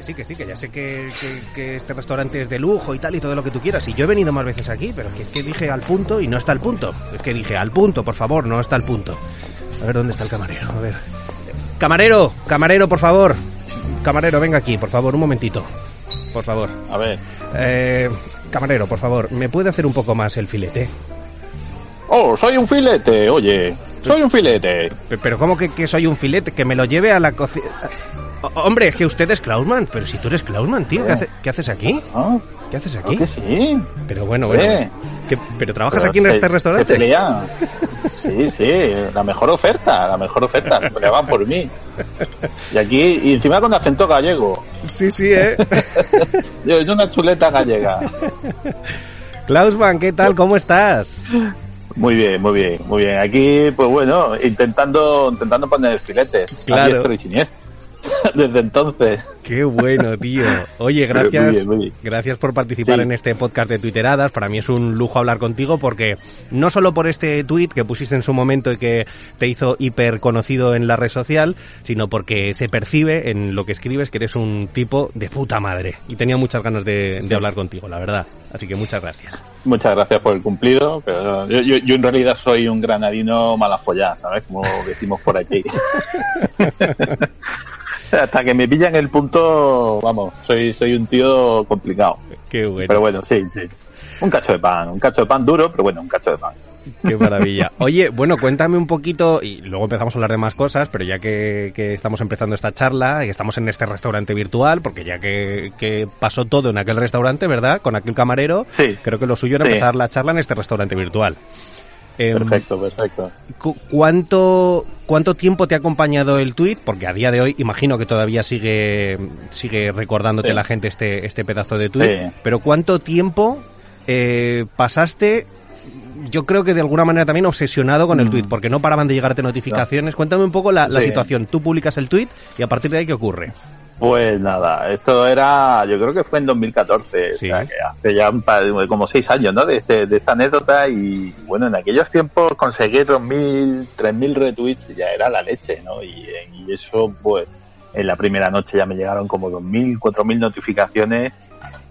Que sí, que sí, que ya sé que, que, este restaurante es de lujo y tal y todo lo que tú quieras. Y yo he venido más veces aquí, pero que es que dije al punto y no está al punto. Es que dije al punto, por favor, no está al punto. A ver dónde está el camarero, a ver. Camarero, camarero, por favor. Camarero, venga aquí, por favor, un momentito. Por favor. A ver. Eh, camarero, por favor, ¿me puede hacer un poco más el filete? Oh, soy un filete, oye. Soy un filete. Pero ¿cómo que, soy un filete? Que me lo lleve a la cocina... Hombre, es que usted es Klausman, pero si tú eres Klausman, tío, ¿qué, haces aquí? Ah, ¿Qué haces aquí? Que sí. Pero bueno, bueno. ¿Pero trabajas aquí en este restaurante? Sí, sí, la mejor oferta, la mejor oferta. Se peleaban por mí. Y aquí, y encima con acento gallego. Sí, sí, ¿eh? Yo, es una chuleta gallega. Klausman, ¿qué tal? ¿Cómo estás? Muy bien, muy bien, muy bien. Aquí, pues bueno, intentando, intentando poner filetes. Claro. Desde entonces. Qué bueno, tío. Oye, gracias, gracias por participar en este podcast de Twitteradas. Para mí es un lujo hablar contigo porque no solo por este tweet que pusiste en su momento y que te hizo hiper conocido en la red social, sino porque se percibe en lo que escribes que eres un tipo de puta madre. Y tenía muchas ganas de, hablar contigo, la verdad. Así que muchas gracias. Muchas gracias por el cumplido. Pero yo, en realidad soy un granadino malafollá, ¿sabes? Como decimos por aquí. Hasta que me pillan el punto, vamos, soy, soy un tío complicado. Qué bueno. Pero bueno, sí, sí. Un cacho de pan, un cacho de pan duro, pero bueno, un cacho de pan. Qué maravilla. Oye, bueno, cuéntame un poquito, y luego empezamos a hablar de más cosas, pero ya que, estamos empezando esta charla y estamos en este restaurante virtual, porque ya que, pasó todo en aquel restaurante, ¿verdad? Con aquel camarero, sí. creo que lo suyo era empezar la charla en este restaurante virtual. Em, perfecto, perfecto. ¿Cuánto, ¿Cuánto tiempo te ha acompañado el tweet? Porque a día de hoy imagino que todavía sigue, sigue recordándote la gente este, este pedazo de tweet. Pero ¿cuánto tiempo eh, pasaste yo creo que de alguna manera también obsesionado con el mm. tweet, porque no paraban de llegarte notificaciones. Cuéntame un poco la, la situación. Tú publicas el tweet y a partir de ahí, ¿qué ocurre? Pues nada, esto era, yo creo que fue en 2014, o sea, que hace ya como seis años, ¿no? De, este, de esta anécdota y bueno, en aquellos tiempos conseguir 2.000, 3.000 retweets ya era la leche, ¿no? Y, y eso, pues, en la primera noche ya me llegaron como 2.000, 4.000 notificaciones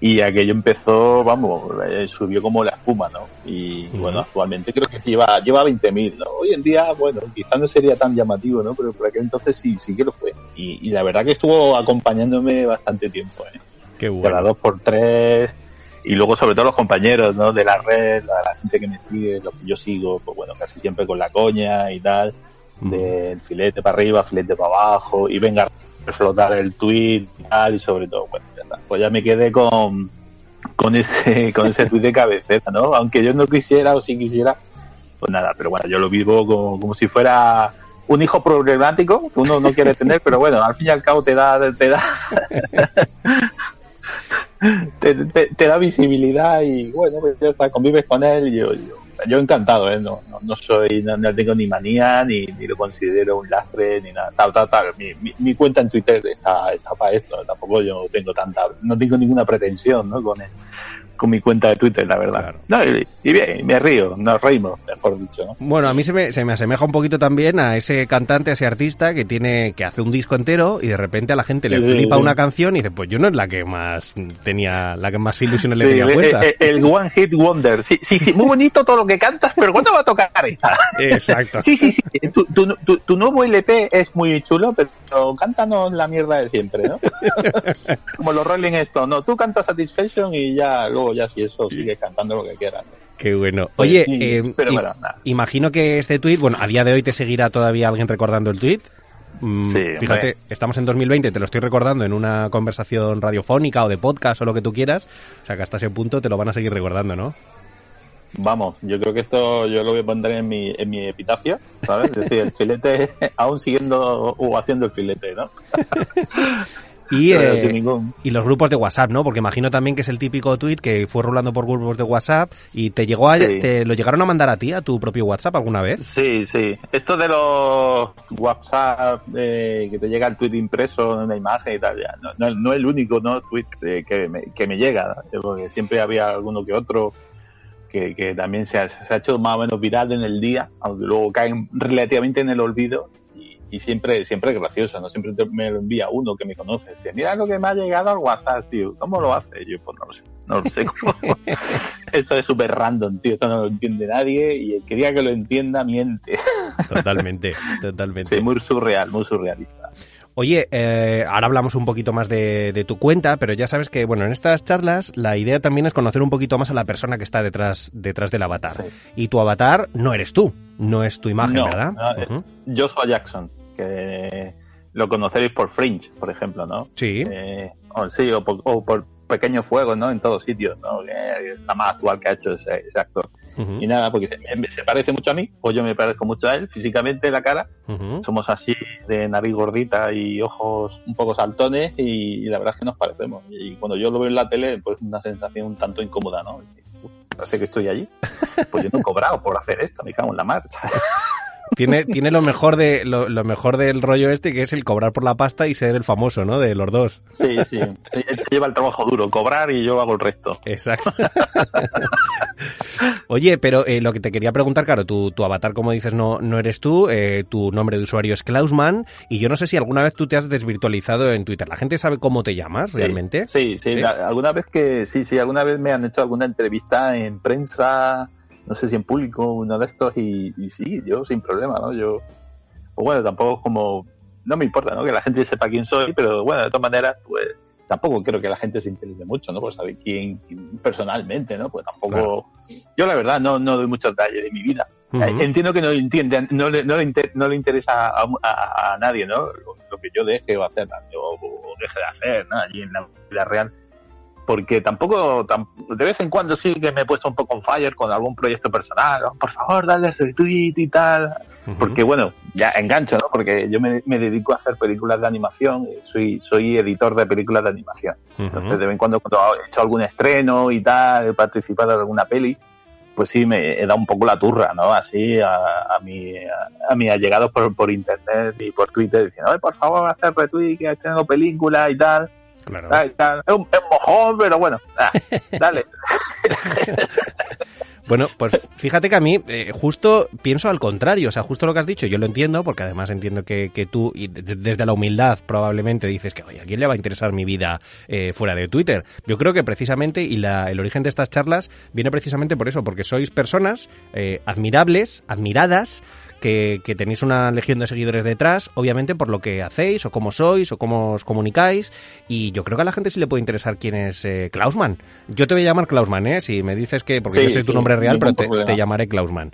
y aquello empezó, vamos, eh, subió como la espuma, ¿no? Y bueno, actualmente creo que lleva, lleva 20.000, ¿no? Hoy en día, bueno, quizás no sería tan llamativo, ¿no? Pero por aquel entonces sí, sí que lo fue. Y, la verdad que estuvo acompañándome bastante tiempo, ¿eh? Qué bueno. Cada dos por tres, y luego sobre todo los compañeros, ¿no? De la red, la, gente que me sigue, los que yo sigo, pues bueno, casi siempre con la coña y tal, del filete para arriba, filete para abajo, y venga flotar el tweet y tal, y sobre todo, bueno, ya está. Pues ya me quedé con, con ese, con ese tweet de cabecera, ¿no? Aunque yo no quisiera o si quisiera, pues nada, pero bueno, yo lo vivo como, como si fuera un hijo problemático que uno no quiere tener, pero bueno, al fin y al cabo te da, te da, te, da visibilidad y bueno, pues ya está, convives con él yo, yo yo encantado, ¿eh? no, no, soy, no, tengo ni manía, ni, lo considero un lastre, ni nada, tal, tal, tal. Mi, mi, cuenta en Twitter está, está para esto, tampoco yo tengo tanta, no tengo ninguna pretensión, ¿no? Con, con mi cuenta de Twitter, la verdad. No, y, bien, me río, nos reímos, mejor dicho. Bueno, a mí se me, se me asemeja un poquito también a ese cantante, a ese artista que tiene que hace un disco entero y de repente a la gente le flipa una canción y dice, pues yo no es la que más tenía, la que más ilusiones le tenía puesta. El, el, One Hit Wonder. Sí, sí, sí, muy bonito todo lo que cantas, pero ¿cuándo va a tocar esta? Exacto. Sí, sí, sí. Tu, tu, tu, nuevo LP es muy chulo, pero cántanos la mierda de siempre, ¿no? Como los Rolling Stones, ¿no? Tú cantas Satisfaction y ya luego si eso sigue cantando lo que quiera. Qué bueno. Oye, eh, imagino que este tweet, bueno, a día de hoy te seguirá todavía alguien recordando el tweet. Mm, sí, fíjate, estamos en 2020, te lo estoy recordando en una conversación radiofónica o de podcast o lo que tú quieras. O sea que hasta ese punto te lo van a seguir recordando, ¿no? Vamos, yo creo que esto yo lo voy a poner en mi, en mi epitafio, ¿sabes? Es decir, el filete, aún siguiendo o haciendo el filete, ¿no? Y, eh, y los grupos de WhatsApp, ¿no? Porque imagino también que es el típico tweet que fue rolando por grupos de WhatsApp y te llegó a, te lo llegaron a mandar a ti, a tu propio WhatsApp alguna vez. Sí, sí. Esto de los WhatsApp eh, que te llega el tweet impreso en una imagen y tal, ya. No, no, es el único no tweet eh, que, me, que me llega, porque siempre había alguno que otro que, que también se ha, se ha hecho más o menos viral en el día, aunque luego caen relativamente en el olvido y siempre, siempre es gracioso, ¿no? Siempre me lo envía uno que me conoce. Dice, mira lo que me ha llegado al WhatsApp, tío. ¿Cómo lo hace? yo, pues no lo sé. No lo sé cómo. Esto es súper random, tío. Esto no lo entiende nadie y el que diga que lo entienda miente. Totalmente, totalmente. Sí, muy surreal, muy surrealista. Oye, eh, ahora hablamos un poquito más de, tu cuenta, pero ya sabes que, bueno, en estas charlas la idea también es conocer un poquito más a la persona que está detrás, detrás del avatar. Y tu avatar no eres tú, no es tu imagen, ¿verdad? No, Yo soy Jackson, que lo conoceréis por Fringe, por ejemplo, ¿no? Sí. Eh, o, sí, o por, Pequeño Fuego, ¿no? En todos sitios, ¿no? es la más actual que ha hecho ese actor. Y nada, porque se, parece mucho a mí, o yo me parezco mucho a él, físicamente la cara. Somos así, de nariz gordita y ojos un poco saltones, y, la verdad es que nos parecemos. Y cuando yo lo veo en la tele, pues una sensación un tanto incómoda, ¿no? parece que estoy allí. Pues yo no he cobrado por hacer esto, me cago en la marcha. Tiene, tiene lo mejor de lo, mejor del rollo este, que es el cobrar por la pasta y ser el famoso, ¿no? De los dos. Sí, sí. Él se lleva el trabajo duro, cobrar y yo hago el resto. Exacto. Oye, pero eh, lo que te quería preguntar, claro, tu, tu avatar, como dices, no, no eres tú, eh, tu nombre de usuario es Klausman, y yo no sé si alguna vez tú te has desvirtualizado en Twitter. ¿La gente sabe cómo te llamas realmente? Sí, sí, alguna vez que, sí, sí, alguna vez me han hecho alguna entrevista en prensa no sé si en público, uno de estos, y, sí, yo sin problema, ¿no? Yo, pues bueno, tampoco como, no me importa, ¿no? Que la gente sepa quién soy, pero bueno, de todas maneras, pues tampoco creo que la gente se interese mucho, ¿no? Por saber quién, personalmente, ¿no? Pues tampoco, yo la verdad no, no doy muchos detalles de mi vida. Eh, entiendo que no, entiende, no, le, no, le no le interesa a, nadie, ¿no? Lo, que yo deje o hacer, o, deje de hacer, ¿no? Allí en la vida real porque tampoco, de vez en cuando sí que me he puesto un poco en fire con algún proyecto personal, por favor, dale retweet y tal, porque bueno, ya engancho, ¿no? Porque yo me, dedico a hacer películas de animación, soy, soy editor de películas de animación, entonces de vez en cuando cuando he hecho algún estreno y tal, he participado en alguna peli, pues sí me he dado un poco la turra, ¿no? Así a, a, mi, a, mis allegados por, por internet y por Twitter diciendo, por favor, hacer retweet, que tengo películas y tal es, un, mojón, pero bueno, ah, dale. Bueno, pues fíjate que a mí eh, justo pienso al contrario, o sea, justo lo que has dicho, yo lo entiendo, porque además entiendo que, que tú, y desde la humildad probablemente dices que, oye, ¿a quién le va a interesar mi vida eh, fuera de Twitter? Yo creo que precisamente, y la, el origen de estas charlas viene precisamente por eso, porque sois personas eh, admirables, admiradas, que, tenéis una legión de seguidores detrás, obviamente por lo que hacéis, o cómo sois, o cómo os comunicáis, y yo creo que a la gente sí le puede interesar quién es eh, Klausman. Yo te voy a llamar Klausman, ¿eh? Si me dices que, porque yo sé tu nombre real, pero te, llamaré Klausman.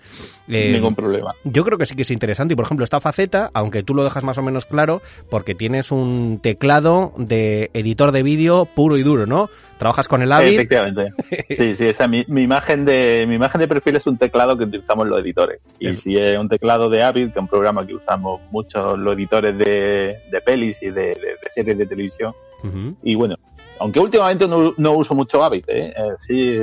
Eh, ningún problema. Yo creo que sí que es interesante, y por ejemplo, esta faceta, aunque tú lo dejas más o menos claro, porque tienes un teclado de editor de vídeo puro y duro, ¿no? Trabajas con el Avid. Efectivamente. Sí, sí, esa mi, mi, imagen de mi imagen de perfil es un teclado que utilizamos los editores. Y si es un teclado de Avid, que es un programa que usamos muchos los editores de, de pelis y de, series de televisión. Y bueno, aunque últimamente no, no uso mucho Avid, ¿eh? eh sí,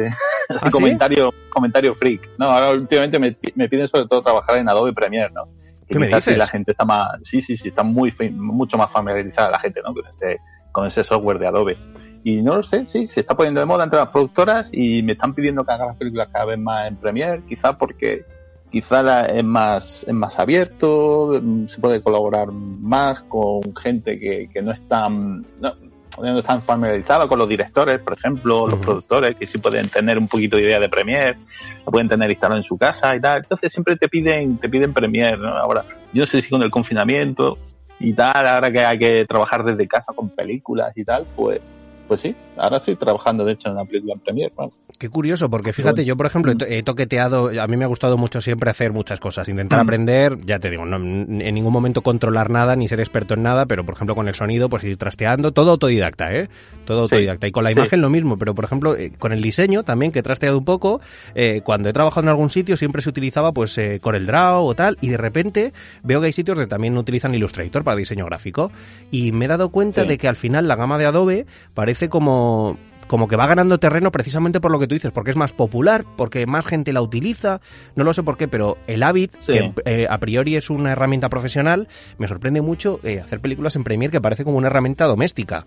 ¿Ah, comentario, comentario freak. No, ahora últimamente me, me, piden sobre todo trabajar en Adobe Premiere, ¿no? Que ¿Qué me dices? la gente está más, sí, sí, sí, está muy, mucho más familiarizada la gente, ¿no? Con ese, con ese software de Adobe. Y no lo sé, sí, se está poniendo de moda entre las productoras y me están pidiendo que haga las películas cada vez más en Premiere, quizá porque quizá es más es más abierto, se puede colaborar más con gente que, que no están no, no están familiarizados con los directores, por ejemplo, los productores, que sí pueden tener un poquito de idea de Premiere, lo pueden tener instalado en su casa y tal. Entonces siempre te piden te piden Premiere, ¿no? Ahora, yo no sé si con el confinamiento y tal, ahora que hay que trabajar desde casa con películas y tal, pues pues sí, ahora estoy trabajando de hecho en una película en Premiere. Qué curioso, porque fíjate, yo por ejemplo he toqueteado, a mí me ha gustado mucho siempre hacer muchas cosas, intentar mm. aprender, ya te digo, no, en ningún momento controlar nada ni ser experto en nada, pero por ejemplo con el sonido pues ir trasteando, todo autodidacta, ¿eh? Todo autodidacta. Y con la imagen lo mismo, pero por ejemplo eh, con el diseño también, que he trasteado un poco, eh, cuando he trabajado en algún sitio siempre se utilizaba pues eh, el Draw o tal, y de repente veo que hay sitios que también utilizan Illustrator para diseño gráfico. Y me he dado cuenta de que al final la gama de Adobe parece como como que va ganando terreno precisamente por lo que tú dices, porque es más popular, porque más gente la utiliza, no lo sé por qué, pero el Avid, que eh, a priori es una herramienta profesional, me sorprende mucho eh, hacer películas en Premiere que parece como una herramienta doméstica.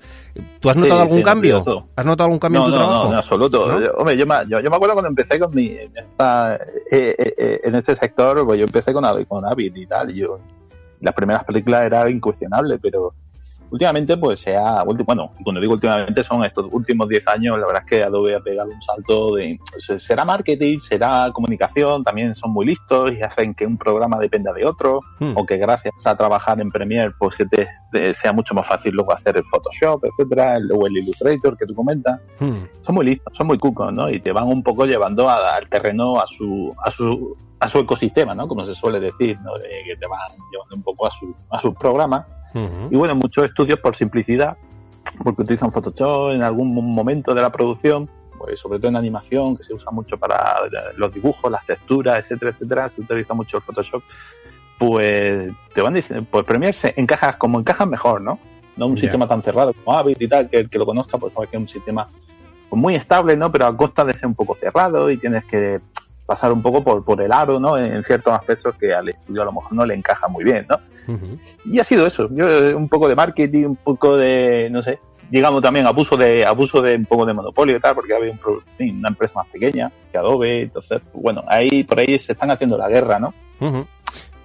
¿Tú has notado algún cambio? ¿Has notado algún cambio en tu trabajo? No, en absoluto. Yo, hombre, yo me, yo, me, acuerdo cuando empecé con mi, en, eh, en este sector, pues yo empecé con, con Avid y tal, y yo Las primeras películas era incuestionable, pero últimamente pues se ha bueno y cuando digo últimamente son estos últimos 10 años la verdad es que Adobe ha pegado un salto de pues, será marketing será comunicación también son muy listos y hacen que un programa dependa de otro hmm. o que gracias a trabajar en Premiere pues te, sea mucho más fácil luego hacer el Photoshop etcétera o el Illustrator que tú comentas hmm. son muy listos son muy cucos no y te van un poco llevando al terreno a su a su a su ecosistema, ¿no? Como se suele decir, ¿no? que te van llevando un poco a su, a sus programas y bueno, muchos estudios por simplicidad, porque utilizan Photoshop en algún momento de la producción, pues sobre todo en animación, que se usa mucho para los dibujos, las texturas, etcétera, etcétera, se utiliza mucho el Photoshop, pues te van diciendo, pues Premiere se encaja como encaja mejor, ¿no? No un sistema tan cerrado como Avid y tal, que el que lo conozca, pues sabe que es un sistema pues, muy estable, ¿no? Pero a costa de ser un poco cerrado y tienes que pasar un poco por, por el aro, ¿no? En ciertos aspectos que al estudio a lo mejor no le encaja muy bien, ¿no? Y ha sido eso. Yo, eh, un poco de marketing, un poco de, no sé, digamos también abuso de abuso de un poco de monopolio y tal, porque había un, una empresa más pequeña que Adobe, entonces, bueno, ahí por ahí se están haciendo la guerra, ¿no?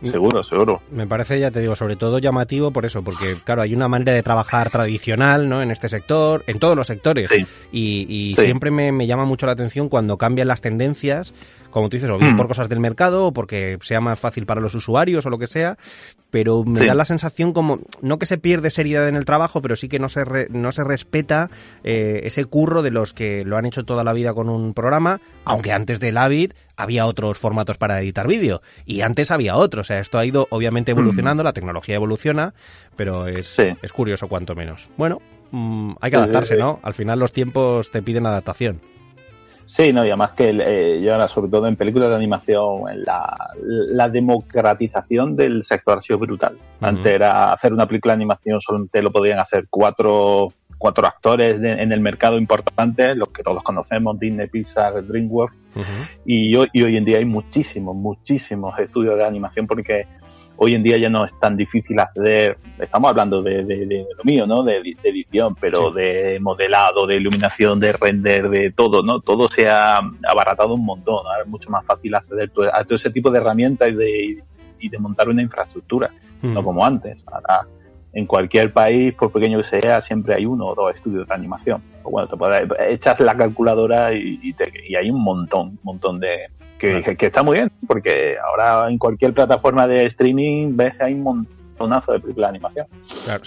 Seguro, seguro. Me parece, ya te digo, sobre todo llamativo por eso, porque claro, hay una manera de trabajar tradicional, ¿no? En este sector, en todos los sectores. Y, siempre me, me, llama mucho la atención cuando cambian las tendencias, como tú dices, o bien mm. por cosas del mercado, o porque sea más fácil para los usuarios, o lo que sea, pero me da la sensación como, no que se pierde seriedad en el trabajo, pero sí que no se, no se respeta eh, ese curro de los que lo han hecho toda la vida con un programa, aunque antes del Avid había otros formatos para editar vídeo, y antes había otros, o sea, esto ha ido obviamente evolucionando, mm. la tecnología evoluciona, pero es, es curioso cuanto menos. Bueno, mm, hay que adaptarse, ¿no? Al final los tiempos te piden adaptación. Sí, no, y además que eh, yo ahora, sobre todo en películas de animación, la, la democratización del sector ha sido brutal. Antes era hacer una película de animación, solo te lo podían hacer cuatro, cuatro actores en el mercado importante, los que todos conocemos, Disney, Pixar, DreamWorks. y, hoy, y hoy en día hay muchísimos, muchísimos estudios de animación porque hoy en día ya no es tan difícil acceder, estamos hablando de, lo mío, ¿no? De, edición, pero de modelado, de iluminación, de render, de todo, ¿no? Todo se ha abaratado un montón, ahora es mucho más fácil acceder a todo ese tipo de herramientas y de, y de montar una infraestructura, no como antes. Ahora, en cualquier país, por pequeño que sea, siempre hay uno o dos estudios de animación. O bueno, te puedes, echas la calculadora y, y hay un montón, un montón de, que, está muy bien, porque ahora en cualquier plataforma de streaming ves hay un montonazo de películas de animación. Claro,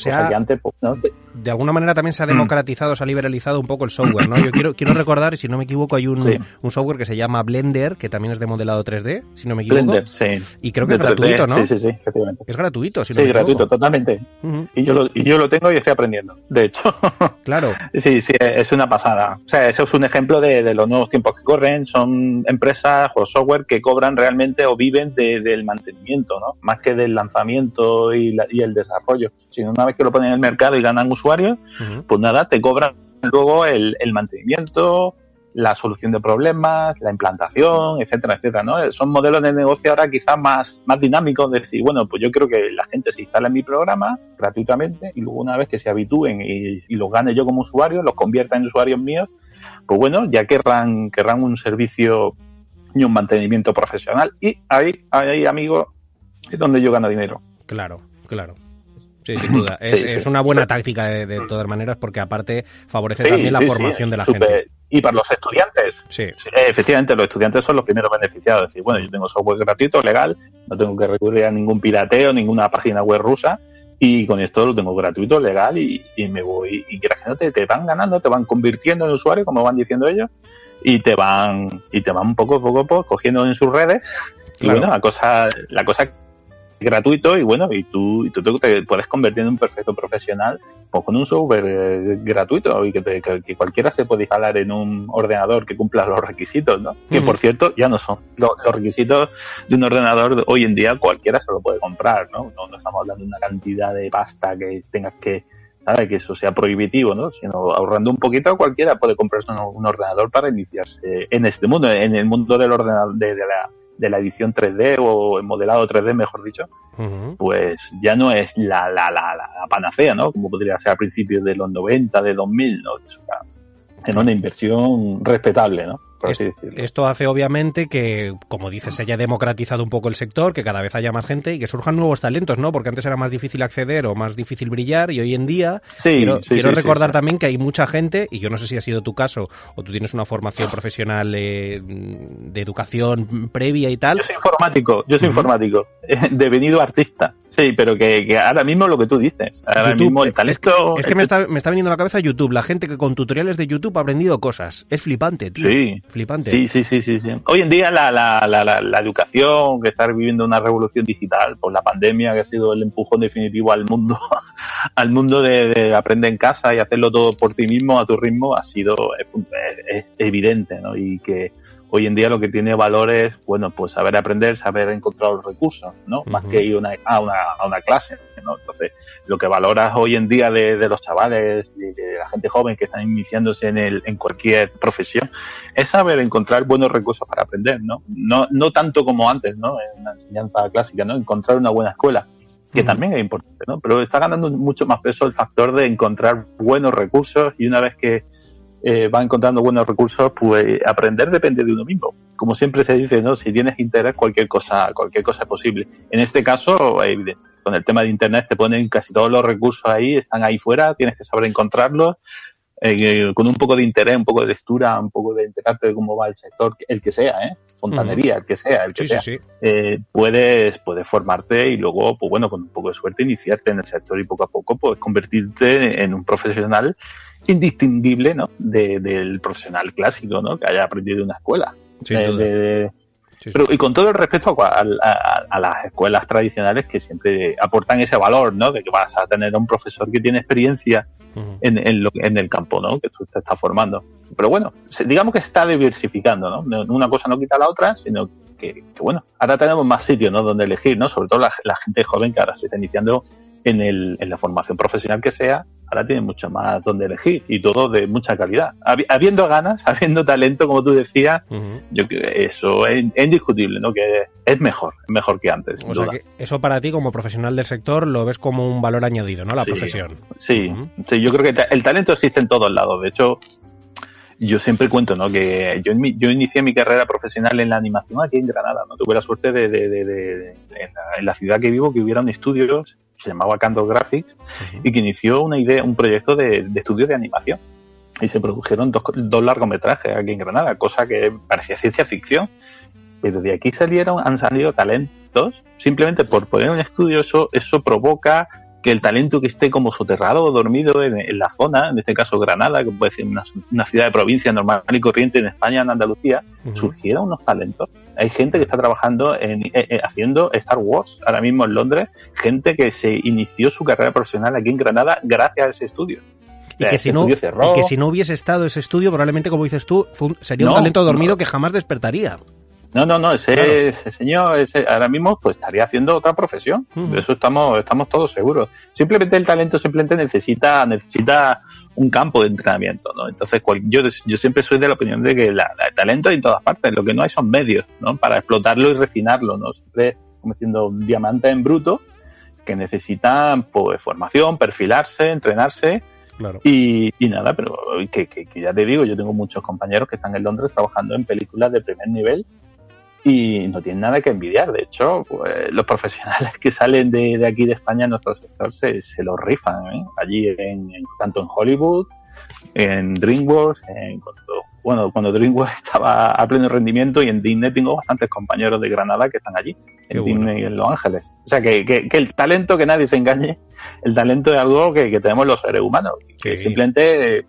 pues, de alguna manera también se ha democratizado, se ha liberalizado un poco el software, ¿no? Yo quiero, quiero recordar, si no me equivoco, hay un, un software que se llama Blender, que también es de modelado 3D, si no me equivoco. Blender, sí. Y creo que es gratuito, ¿no? Sí, sí, sí, efectivamente. Es gratuito, si no Sí, gratuito, totalmente. y, yo lo, y yo lo tengo y estoy aprendiendo, de hecho. Claro. sí, sí, es una pasada. O sea, eso es un ejemplo de, de los nuevos tiempos que corren. Son empresas o software que cobran realmente o viven del mantenimiento, ¿no? Más que del lanzamiento y, y el desarrollo. Sino una vez que lo ponen en el mercado y ganan usuarios, pues nada, te cobran luego el, mantenimiento, la solución de problemas, la implantación, etcétera, etcétera, ¿no? Son modelos de negocio ahora quizás más, más dinámicos, de decir, bueno, pues yo creo que la gente se instala en mi programa gratuitamente y luego una vez que se habitúen y, los gane yo como usuario, los convierta en usuarios míos, pues bueno, ya querrán, querrán un servicio y un mantenimiento profesional y ahí, ahí, amigo, es donde yo gano dinero. Claro, claro. Sí, sin duda. Es, una buena táctica de, todas maneras porque aparte favorece también la formación de la gente. Y para los estudiantes. Sí. Efectivamente, los estudiantes son los primeros beneficiados. Es decir, bueno, yo tengo software gratuito, legal, no tengo que recurrir a ningún pirateo, ninguna página web rusa y con esto lo tengo gratuito, legal y, me voy. Y que te, van ganando, te van convirtiendo en usuario, como van diciendo ellos, y te van y te van poco a poco, poco cogiendo en sus redes. Y bueno, la cosa, la cosa gratuito y bueno, y tú, y tú te puedes convertir en un perfecto profesional pues con un software eh, gratuito y que, que, cualquiera se puede instalar en un ordenador que cumpla los requisitos, ¿no? Que por cierto ya no son los, requisitos de un ordenador hoy en día cualquiera se lo puede comprar, ¿no? No, estamos hablando de una cantidad de pasta que tengas que ¿sabes? que eso sea prohibitivo, ¿no? Sino ahorrando un poquito, cualquiera puede comprarse un, ordenador para iniciarse en este mundo, en el mundo del ordenador, de la de la edición 3D o el modelado 3D, mejor dicho, pues ya no es la, la, la, la, panacea, ¿no? Como podría ser a principios de los 90, de 2000, ¿no? Es una, una inversión respetable, ¿no? Por así decirlo. Esto hace obviamente que, como dices, se haya democratizado un poco el sector, que cada vez haya más gente y que surjan nuevos talentos, ¿no? Porque antes era más difícil acceder o más difícil brillar y hoy en día quiero, recordar también que hay mucha gente, y yo no sé si ha sido tu caso o tú tienes una formación profesional eh, de educación previa y tal. Yo soy informático, yo soy informático, devenido artista. Sí, pero que, ahora mismo lo que tú dices, ahora mismo el talento... Es que, me, está, me está viniendo a la cabeza YouTube, la gente que con tutoriales de YouTube ha aprendido cosas. Es flipante, tío. Sí. Flipante. Sí, sí, sí, sí. sí. Hoy en día la, la, la, la, educación, que está viviendo una revolución digital, por la pandemia que ha sido el empujón definitivo al mundo, al mundo de, aprender en casa y hacerlo todo por ti mismo, a tu ritmo, ha sido evidente, ¿no? Y que hoy en día lo que tiene valor es, bueno, pues saber aprender, saber encontrar los recursos, ¿no? Más que ir a, una, a una clase, ¿no? Entonces, lo que valoras hoy en día de, los chavales, de, de, la gente joven que están iniciándose en, el, en cualquier profesión, es saber encontrar buenos recursos para aprender, ¿no? No, no tanto como antes, ¿no? En la enseñanza clásica, ¿no? Encontrar una buena escuela que también es importante, ¿no? Pero está ganando mucho más peso el factor de encontrar buenos recursos y una vez que eh, va encontrando buenos recursos, pues aprender depende de uno mismo. Como siempre se dice, ¿no? Si tienes interés, cualquier cosa, cualquier cosa es posible. En este caso, con el tema de internet te ponen casi todos los recursos ahí, están ahí fuera, tienes que saber encontrarlos. Eh, con un poco de interés, un poco de lectura, un poco de enterarte de cómo va el sector, el que sea, ¿eh? fontanería, el que sea, el que sea, Eh, puedes, puedes formarte y luego, pues bueno, con un poco de suerte iniciarte en el sector y poco a poco pues convertirte en un profesional indistinguible ¿no? del profesional clásico ¿no? que haya aprendido en una escuela. Pero, y con todo el respeto a, las escuelas tradicionales que siempre aportan ese valor, ¿no? De que vas a tener a un profesor que tiene experiencia en, en, el campo, ¿no? Que tú te estás formando. Pero bueno, digamos que se está diversificando, ¿no? Una cosa no quita la otra, sino que, bueno, ahora tenemos más sitios, ¿no? Donde elegir, ¿no? Sobre todo la, la gente joven que ahora se está iniciando en, el, en la formación profesional que sea, ahora tiene mucho más donde elegir y todo de mucha calidad. Habiendo ganas, habiendo talento, como tú decías, yo creo que eso es, indiscutible, ¿no? Que es mejor, es mejor que antes. O sea que eso para ti como profesional del sector lo ves como un valor añadido, ¿no? La profesión. Sí, sí, yo creo que el talento existe en todos lados. De hecho, yo siempre cuento, ¿no? Que yo, yo inicié mi carrera profesional en la animación aquí en Granada, ¿no? Tuve la suerte de, de, de, en, la, ciudad que vivo, que hubiera un estudio se llamaba Candor Graphics y que inició una idea, un proyecto de, estudio de animación. Y se produjeron dos, dos largometrajes aquí en Granada, cosa que parecía ciencia ficción. Pero de aquí salieron, han salido talentos, simplemente por poner un estudio, eso, eso provoca que el talento que esté como soterrado o dormido en, la zona, en este caso Granada, que puede ser una, ciudad de provincia normal y corriente en España, en Andalucía, surgieron unos talentos. Hay gente que está trabajando en, eh, eh, haciendo Star Wars ahora mismo en Londres, gente que se inició su carrera profesional aquí en Granada gracias a ese estudio. Y que, si no, y que si no hubiese estado ese estudio, probablemente, como dices tú, sería un talento dormido que jamás despertaría. No, no, no, ese, señor ese, ahora mismo pues estaría haciendo otra profesión. De eso estamos, estamos todos seguros. Simplemente el talento simplemente necesita, necesita un campo de entrenamiento, ¿no? Entonces, yo, yo siempre soy de la opinión de que el talento hay en todas partes, lo que no hay son medios, ¿no? Para explotarlo y refinarlo, ¿no? Siempre como siendo un diamante en bruto que necesita pues formación, perfilarse, entrenarse Claro. Y, y, nada, pero que, que, ya te digo, yo tengo muchos compañeros que están en Londres trabajando en películas de primer nivel y no tienen nada que envidiar. De hecho, pues, los profesionales que salen de, de, aquí de España en nuestro sector se, se lo rifan. ¿eh? Allí, en, tanto en Hollywood, en DreamWorks, en, cuando, bueno, cuando DreamWorks estaba a pleno rendimiento y en Disney tengo bastantes compañeros de Granada que están allí, en Disney y en Los Ángeles. O sea, que, que, que, el talento, que nadie se engañe, el talento es algo que, que tenemos los seres humanos, que simplemente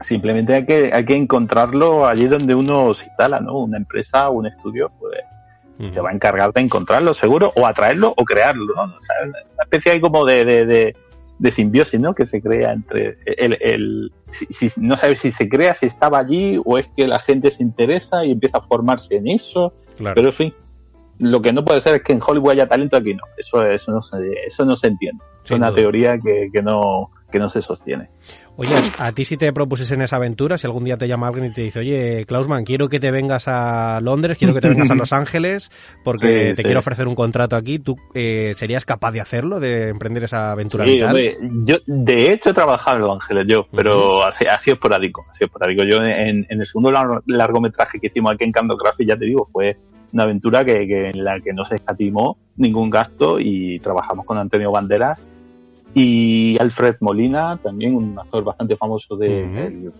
Simplemente hay que, hay que encontrarlo allí donde uno se instala, ¿no? Una empresa o un estudio, pues se va a encargar de encontrarlo seguro, o atraerlo o crearlo, ¿no? O sea, una especie ahí como de, de, de, simbiosis, ¿no? Que se crea entre el, el si, no sabes si se crea, si estaba allí, o es que la gente se interesa y empieza a formarse en eso, pero en fin, lo que no puede ser es que en Hollywood haya talento, aquí no. Eso, eso, no, se, eso no se entiende. Es una teoría que, que, no, que no se sostiene. Oye, a ti si te en esa aventura, si algún día te llama alguien y te dice, oye, Klausman, quiero que te vengas a Londres, quiero que te vengas a Los Ángeles, porque te quiero ofrecer un contrato aquí, ¿tú eh, serías capaz de hacerlo, de emprender esa aventura sí, yo, de hecho, he trabajado en Los Ángeles yo, pero así, así esporádico, así esporádico. Yo en, el segundo largometraje que hicimos aquí en Candography, ya te digo, fue una aventura que, en la que no se escatimó ningún gasto y trabajamos con Antonio Banderas y Alfred Molina, también un actor bastante famoso de,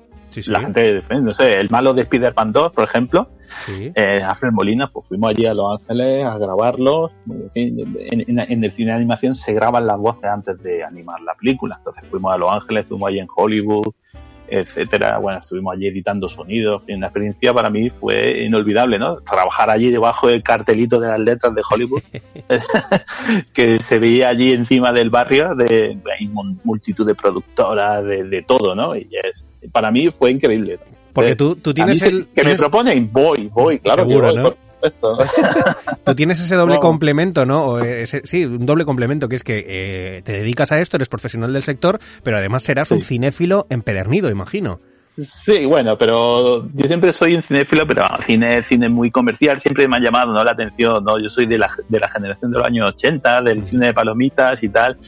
la gente, no sé, el malo de Spider-Man 2, por ejemplo. Eh, Alfred Molina, pues fuimos allí a Los Ángeles a grabarlos. En, el cine de animación se graban las voces antes de animar la película. Entonces fuimos a Los Ángeles, fuimos allí en Hollywood, etcétera. Bueno, estuvimos allí editando sonidos. Y una experiencia para mí fue inolvidable, ¿no? Trabajar allí debajo del cartelito de las letras de Hollywood, que se veía allí encima del barrio, de hay multitud de productoras, de, todo, ¿no? Y es, para mí fue increíble. Porque tú, tú tienes el... Que me proponen, voy, voy, claro que voy, Tú tienes ese doble complemento, ¿no? sí, un doble complemento, que es que eh, te dedicas a esto, eres profesional del sector, pero además serás un cinéfilo empedernido, imagino. Sí, bueno, pero yo siempre soy un cinéfilo, pero cine, cine muy comercial, siempre me ha llamado ¿no? la atención, ¿no? Yo soy de la, de la generación de los años 80, del mm. cine de palomitas y tal.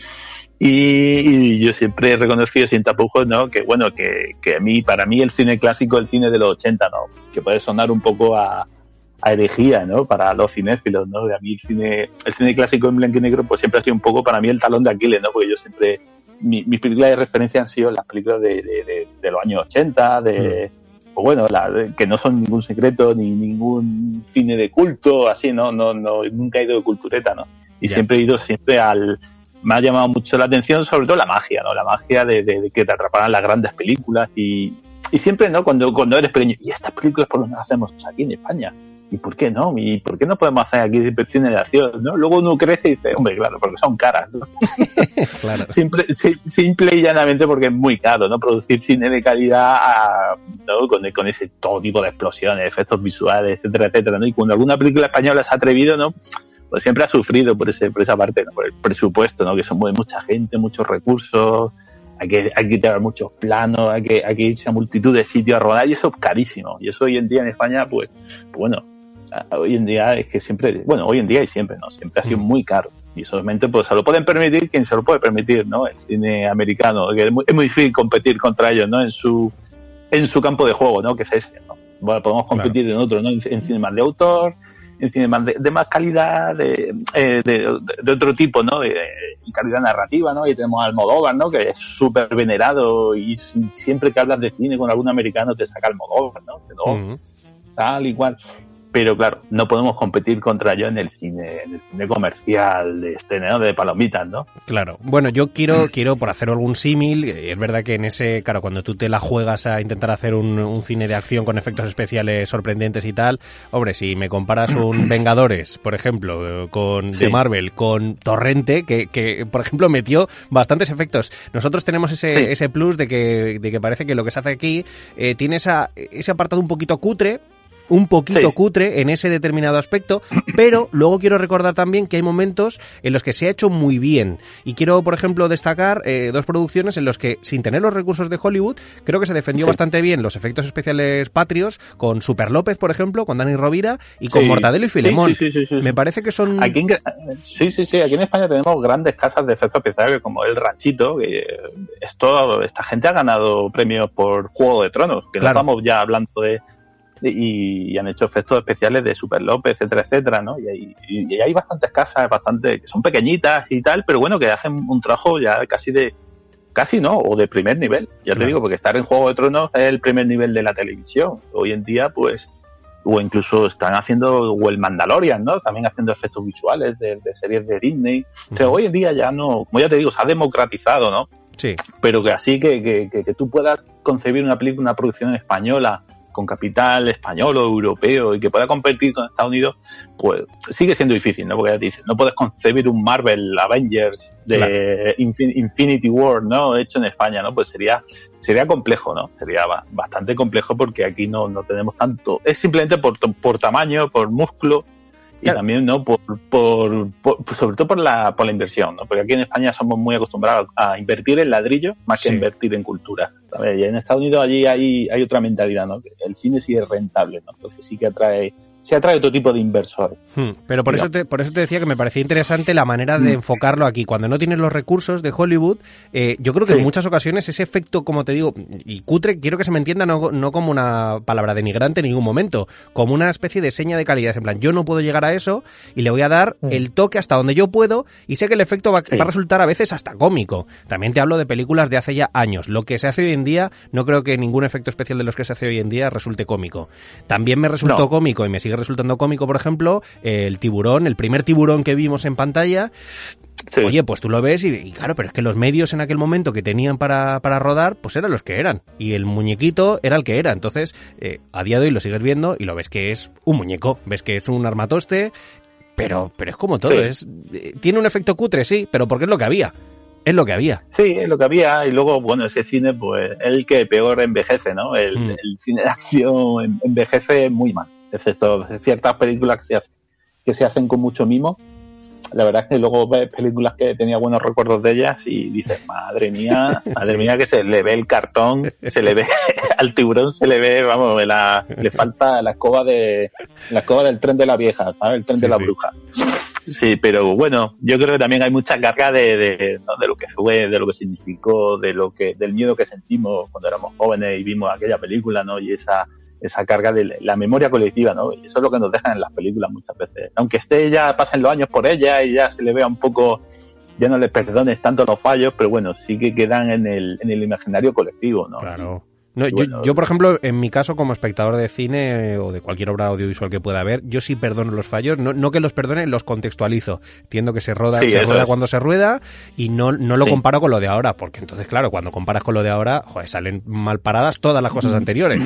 Y, yo siempre he reconocido sin tapujos, ¿no? Que bueno, que, que a mí, para mí el cine clásico el cine de los 80, ¿no? Que puede sonar un poco a, a herejía, ¿no? Para los cinéfilos, ¿no? A mí el cine, el cine clásico en blanco y negro, pues siempre ha sido un poco para mí el talón de Aquiles, ¿no? Porque yo siempre, mi, mis películas de referencia han sido las películas de, de, de, los años 80, de, mm. pues bueno, la, que no son ningún secreto ni ningún cine de culto, así, ¿no? No, no, nunca he ido de cultureta, ¿no? Y siempre he ido siempre al, me ha llamado mucho la atención, sobre todo la magia, ¿no? La magia de, de que te atraparan las grandes películas y, y siempre, ¿no? Cuando, cuando eres pequeño, y estas películas por lo menos hacemos aquí en España. ¿Y por qué no? ¿Y por qué no podemos hacer aquí cine de acción? ¿no? Luego uno crece y dice, hombre, claro, porque son caras. ¿no? claro. simple, simple y llanamente porque es muy caro, ¿no? Producir cine de calidad ¿no? con, con, ese todo tipo de explosiones, efectos visuales, etcétera, etcétera, ¿no? Y cuando alguna película española se ha atrevido, ¿no? Pues siempre ha sufrido por, ese, por esa parte, ¿no? por el presupuesto, ¿no? Que mueve mucha gente, muchos recursos, hay que, hay que tener muchos planos, hay que, hay que irse a multitud de sitios a rodar y eso es carísimo. Y eso hoy en día en España, pues, pues bueno, hoy en día es que siempre, bueno, hoy en día y siempre, ¿no? Siempre ha sido muy caro. Y solamente pues se lo pueden permitir quien se lo puede permitir, ¿no? El cine americano, que es muy, difícil competir contra ellos, ¿no? En su, en su campo de juego, ¿no? Que es ese, ¿no? Bueno, podemos competir en otro, ¿no? En, cine más de autor, en cine más de, más calidad, de, eh, de, otro tipo, ¿no? De, calidad narrativa, ¿no? Y tenemos a Almodóvar, ¿no? Que es súper venerado y siempre que hablas de cine con algún americano te saca Almodóvar, ¿no? ¿no? Tal y cual pero claro, no podemos competir contra ello en el cine, en el cine comercial de este, De palomitas, ¿no? Claro. Bueno, yo quiero, quiero por hacer algún símil, eh, es verdad que en ese, claro, cuando tú te la juegas a intentar hacer un, cine de acción con efectos especiales sorprendentes y tal, hombre, si me comparas un Vengadores, por ejemplo, eh, con de Marvel, con Torrente, que, que, por ejemplo metió bastantes efectos. Nosotros tenemos ese, ese plus de que, de que parece que lo que se hace aquí eh, tiene esa, ese apartado un poquito cutre, un poquito cutre en ese determinado aspecto, pero luego quiero recordar también que hay momentos en los que se ha hecho muy bien. Y quiero, por ejemplo, destacar eh, dos producciones en los que, sin tener los recursos de Hollywood, creo que se defendió bastante bien los efectos especiales patrios, con Super López, por ejemplo, con Dani Rovira, y con Mortadelo y Filemón. Me parece que son... Aquí sí, sí, sí. Aquí en España tenemos grandes casas de efectos especiales como El Ranchito, que esto, esta gente ha ganado premios por Juego de Tronos, que no estamos ya hablando de y, han hecho efectos especiales de Super López, etcétera, etcétera, ¿no? Y hay, y hay bastantes casas, bastante, que son pequeñitas y tal, pero bueno, que hacen un trabajo ya casi de, casi no, o de primer nivel, ya te digo, porque estar en Juego de Tronos es el primer nivel de la televisión. Hoy en día, pues, o incluso están haciendo, o el Mandalorian, ¿no? También haciendo efectos visuales de, series de Disney. O sea, hoy en día ya no, como ya te digo, se ha democratizado, ¿no? Sí. Pero que así que, que, que, que tú puedas concebir una película, una producción española con capital español o europeo y que pueda competir con Estados Unidos, pues sigue siendo difícil, ¿no? Porque ya dices, no puedes concebir un Marvel Avengers de Infinity War, ¿no? Hecho en España, ¿no? Pues sería sería complejo, ¿no? Sería bastante complejo porque aquí no, no tenemos tanto. Es simplemente por, por tamaño, por músculo y también no por, por, sobre todo por la, por la inversión, ¿no? porque aquí en España somos muy acostumbrados a invertir en ladrillo más que invertir en cultura. Y en Estados Unidos allí hay, hay otra mentalidad, ¿no? el cine sí es rentable, ¿no? entonces sí que atrae se atrae otro tipo de inversor. Hmm, pero por eso, te, por eso te decía que me parecía interesante la manera de hmm. enfocarlo aquí. Cuando no tienes los recursos de Hollywood, eh, yo creo que en muchas ocasiones ese efecto, como te digo, y cutre, quiero que se me entienda no, no como una palabra denigrante en ningún momento, como una especie de seña de calidad. En plan, yo no puedo llegar a eso y le voy a dar hmm. el toque hasta donde yo puedo y sé que el efecto va, a resultar a veces hasta cómico. También te hablo de películas de hace ya años. Lo que se hace hoy en día, no creo que ningún efecto especial de los que se hace hoy en día resulte cómico. También me resultó cómico y me sigue resultando cómico, por ejemplo, el tiburón, el primer tiburón que vimos en pantalla. Oye, pues tú lo ves y, claro, pero es que los medios en aquel momento que tenían para, para rodar, pues eran los que eran. Y el muñequito era el que era. Entonces, eh, a día de hoy lo sigues viendo y lo ves que es un muñeco. Ves que es un armatoste, pero, pero es como todo. Es, eh, tiene un efecto cutre, sí, pero porque es lo que había. Es lo que había. Sí, es lo que había. Y luego, bueno, ese cine, pues, el que peor envejece, ¿no? El, mm. el cine de acción envejece muy mal excepto ciertas películas que se, hacen, que se hacen con mucho mimo. La verdad es que luego ves películas que tenía buenos recuerdos de ellas y dices, madre mía, madre mía que se le ve el cartón, se le ve al tiburón, se le ve, vamos, la, le falta la escoba de la escoba del tren de la vieja, ¿sabes? El tren de la bruja. Sí, pero bueno, yo creo que también hay mucha carga de, de, de, lo que fue, de lo que significó, de lo que, del miedo que sentimos cuando éramos jóvenes y vimos aquella película, ¿no? Y esa, esa carga de la memoria colectiva, ¿no? Eso es lo que nos dejan en las películas muchas veces. Aunque esté ya, pasen los años por ella y ya se le vea un poco, ya no le perdones tanto los fallos, pero bueno, sí que quedan en el, en el imaginario colectivo, ¿no? Claro. No, yo, por ejemplo, en mi caso, como espectador de cine o de cualquier obra audiovisual que pueda haber, yo sí perdono los fallos. No, no que los perdone, los contextualizo. Entiendo que se roda, se rueda cuando se rueda y no, no lo comparo con lo de ahora, porque entonces, claro, cuando comparas con lo de ahora, joder, salen mal paradas todas las cosas anteriores.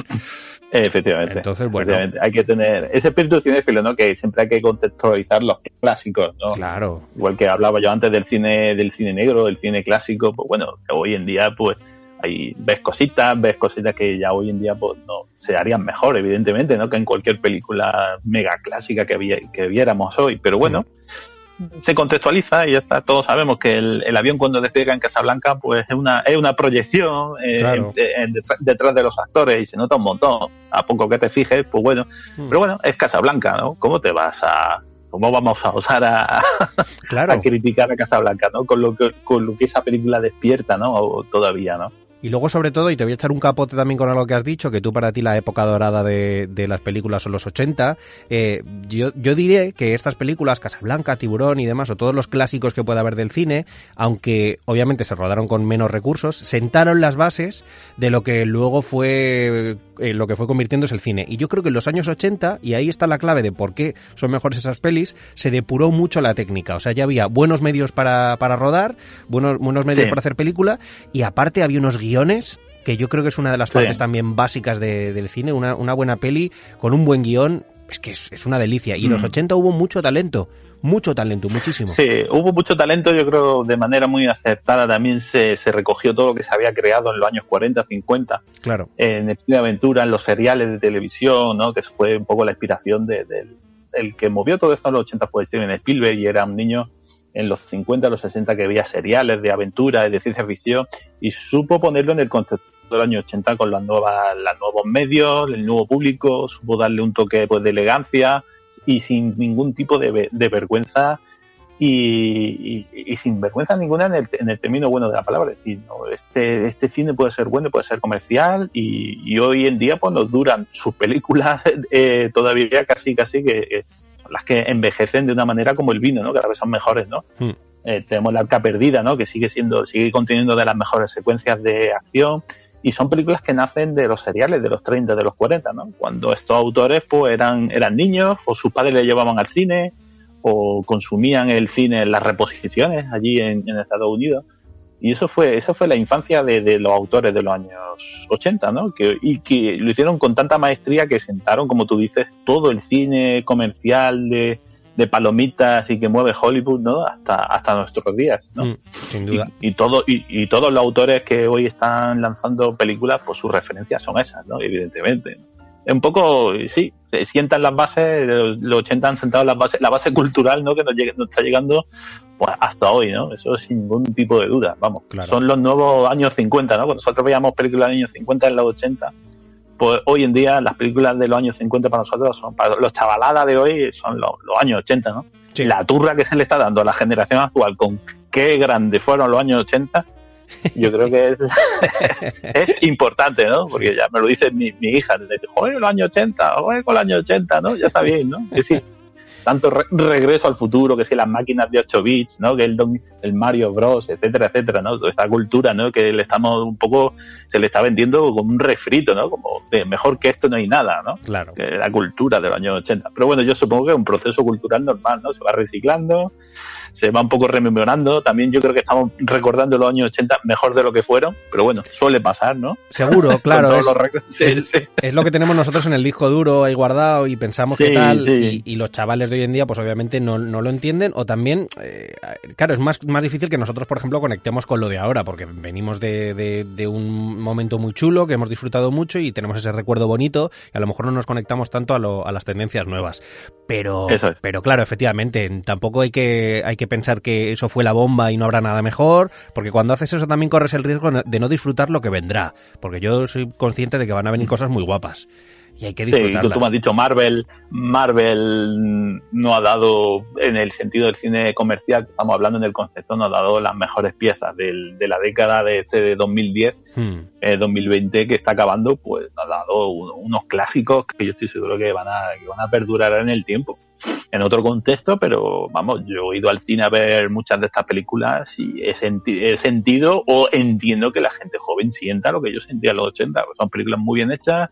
Efectivamente. Entonces, bueno. Hay que tener ese espíritu cinéfilo, ¿no? Que siempre hay que contextualizar los clásicos, ¿no? Claro. Igual que hablaba yo antes del cine, del cine negro, del cine clásico, pues bueno, hoy en día, pues, hay, ves cositas, ves cositas que ya hoy en día pues, no se harían mejor, evidentemente, ¿no? Que en cualquier película mega clásica que, que viéramos hoy. Pero bueno, se contextualiza y ya está. Todos sabemos que el, avión cuando despega en Casablanca, pues es una, es una proyección eh, detrás de los actores y se nota un montón. A poco que te fijes, pues bueno. Hmm. Pero bueno, es Casablanca, ¿no? ¿Cómo te vas a, cómo vamos a osar a, a criticar a Casablanca, ¿no? Con lo que, con lo que esa película despierta, ¿no? todavía, ¿no? Y luego, sobre todo, y te voy a echar un capote también con algo que has dicho, que tú para ti la época dorada de, de las películas son los 80, eh, yo, yo diré que estas películas, Casablanca, Tiburón y demás, o todos los clásicos que pueda haber del cine, aunque obviamente se rodaron con menos recursos, sentaron las bases de lo que luego fue eh, lo que fue convirtiéndose el cine. Y yo creo que en los años 80, y ahí está la clave de por qué son mejores esas pelis, se depuró mucho la técnica. O sea, ya había buenos medios para, para rodar, buenos, buenos medios para hacer película, y aparte había unos guiones que yo creo que es una de las partes también básicas del cine, una, una, buena peli con un buen guion, es que es, una delicia. Y en los 80 mm. hubo mucho talento, mucho talento, muchísimo. Sí, hubo mucho talento, yo creo, de manera muy acertada. También se, se recogió todo lo que se había creado en los años 40, 50. Claro. En el cine de aventura, en los seriales de televisión, ¿no? Que fue un poco la inspiración del de, que movió todo esto en los 80 fue Steven Spielberg y era un niño en los 50, los 60 que veía seriales de aventura, de ciencia ficción y supo ponerlo en el concepto del año 80 con las nuevas, los nuevos medios, el nuevo público, supo darle un toque pues, de elegancia y sin ningún tipo de, vergüenza y, sin vergüenza ninguna en el, en el, término bueno de la palabra. Es decir, este, este cine puede ser bueno, puede ser comercial y, hoy en día pues nos duran sus películas eh, todavía casi casi que las que envejecen de una manera como el vino, ¿no? Cada vez son mejores, ¿no? Hmm. Eh, tenemos La Arca Perdida, ¿no? Que sigue siendo, sigue conteniendo de las mejores secuencias de acción y son películas que nacen de los seriales de los 30, de los 40, ¿no? Cuando estos autores pues eran, eran niños o sus padres le llevaban al cine o consumían el cine en las reposiciones allí en Estados Unidos y eso fue, esa fue la infancia de, los autores de los años 80, ¿no? Que, y que lo hicieron con tanta maestría que sentaron, como tú dices, todo el cine comercial de, palomitas y que mueve Hollywood, ¿no? Hasta, hasta nuestros días, ¿no? Mm, sin duda. Y, todo, y, todos los autores que hoy están lanzando películas, pues sus referencias son esas, ¿no? Evidentemente. Un poco, sí, sientan las bases, los, 80 han sentado las bases, la base cultural, ¿no? Que nos, nos está llegando pues, hasta hoy, ¿no? Eso sin ningún tipo de duda, vamos. Son los nuevos años 50, ¿no? Cuando nosotros veíamos películas de años 50 en los 80, pues hoy en día las películas de los años 50 para nosotros son, para los chavaladas de hoy son los, años 80, ¿no? La turra que se le está dando a la generación actual con qué grandes fueron los años 80, yo creo que es, importante, ¿no? Porque ya me lo dice mi, hija, desde, joder, los años 80, joder, con los años 80, ¿no? Ya está bien, ¿no? Que sí, tanto regreso al futuro, que si las máquinas de 8 bits, ¿no? Que el, el Mario Bros, etcétera, etcétera, ¿no? Toda esta cultura, ¿no? Que le estamos un poco, se le está vendiendo como un refrito, ¿no? Como mejor que esto no hay nada, ¿no? Claro. Que la cultura de los años 80. Pero bueno, yo supongo que es un proceso cultural normal, ¿no? Se va reciclando, se va un poco rememorando. También yo creo que estamos recordando los años 80 mejor de lo que fueron, pero bueno, suele pasar, ¿no? Seguro, claro. es, lo que tenemos nosotros en el disco duro ahí guardado y pensamos que tal, y, los chavales de hoy en día pues obviamente no, lo entienden o también, eh, claro, es más, más difícil que nosotros, por ejemplo, conectemos con lo de ahora, porque venimos de, de, un momento muy chulo que hemos disfrutado mucho y tenemos ese recuerdo bonito y a lo mejor no nos conectamos tanto a, lo, a las tendencias nuevas. Pero, pero claro, efectivamente, tampoco hay que, hay que pensar que eso fue la bomba y no habrá nada mejor, porque cuando haces eso también corres el riesgo de no disfrutar lo que vendrá, porque yo soy consciente de que van a venir cosas muy guapas y hay que disfrutarlas. Sí, tú, me has dicho Marvel, Marvel no ha dado en el sentido del cine comercial, estamos hablando en el concepto, no ha dado las mejores piezas de la década de este de 2010, 2020 hmm. eh, que está acabando, pues ha dado unos clásicos que yo estoy seguro que van a que van a perdurar en el tiempo en otro contexto, pero vamos, yo he ido al cine a ver muchas de estas películas y he, sentido o entiendo que la gente joven sienta lo que yo sentía en los 80. Son películas muy bien hechas,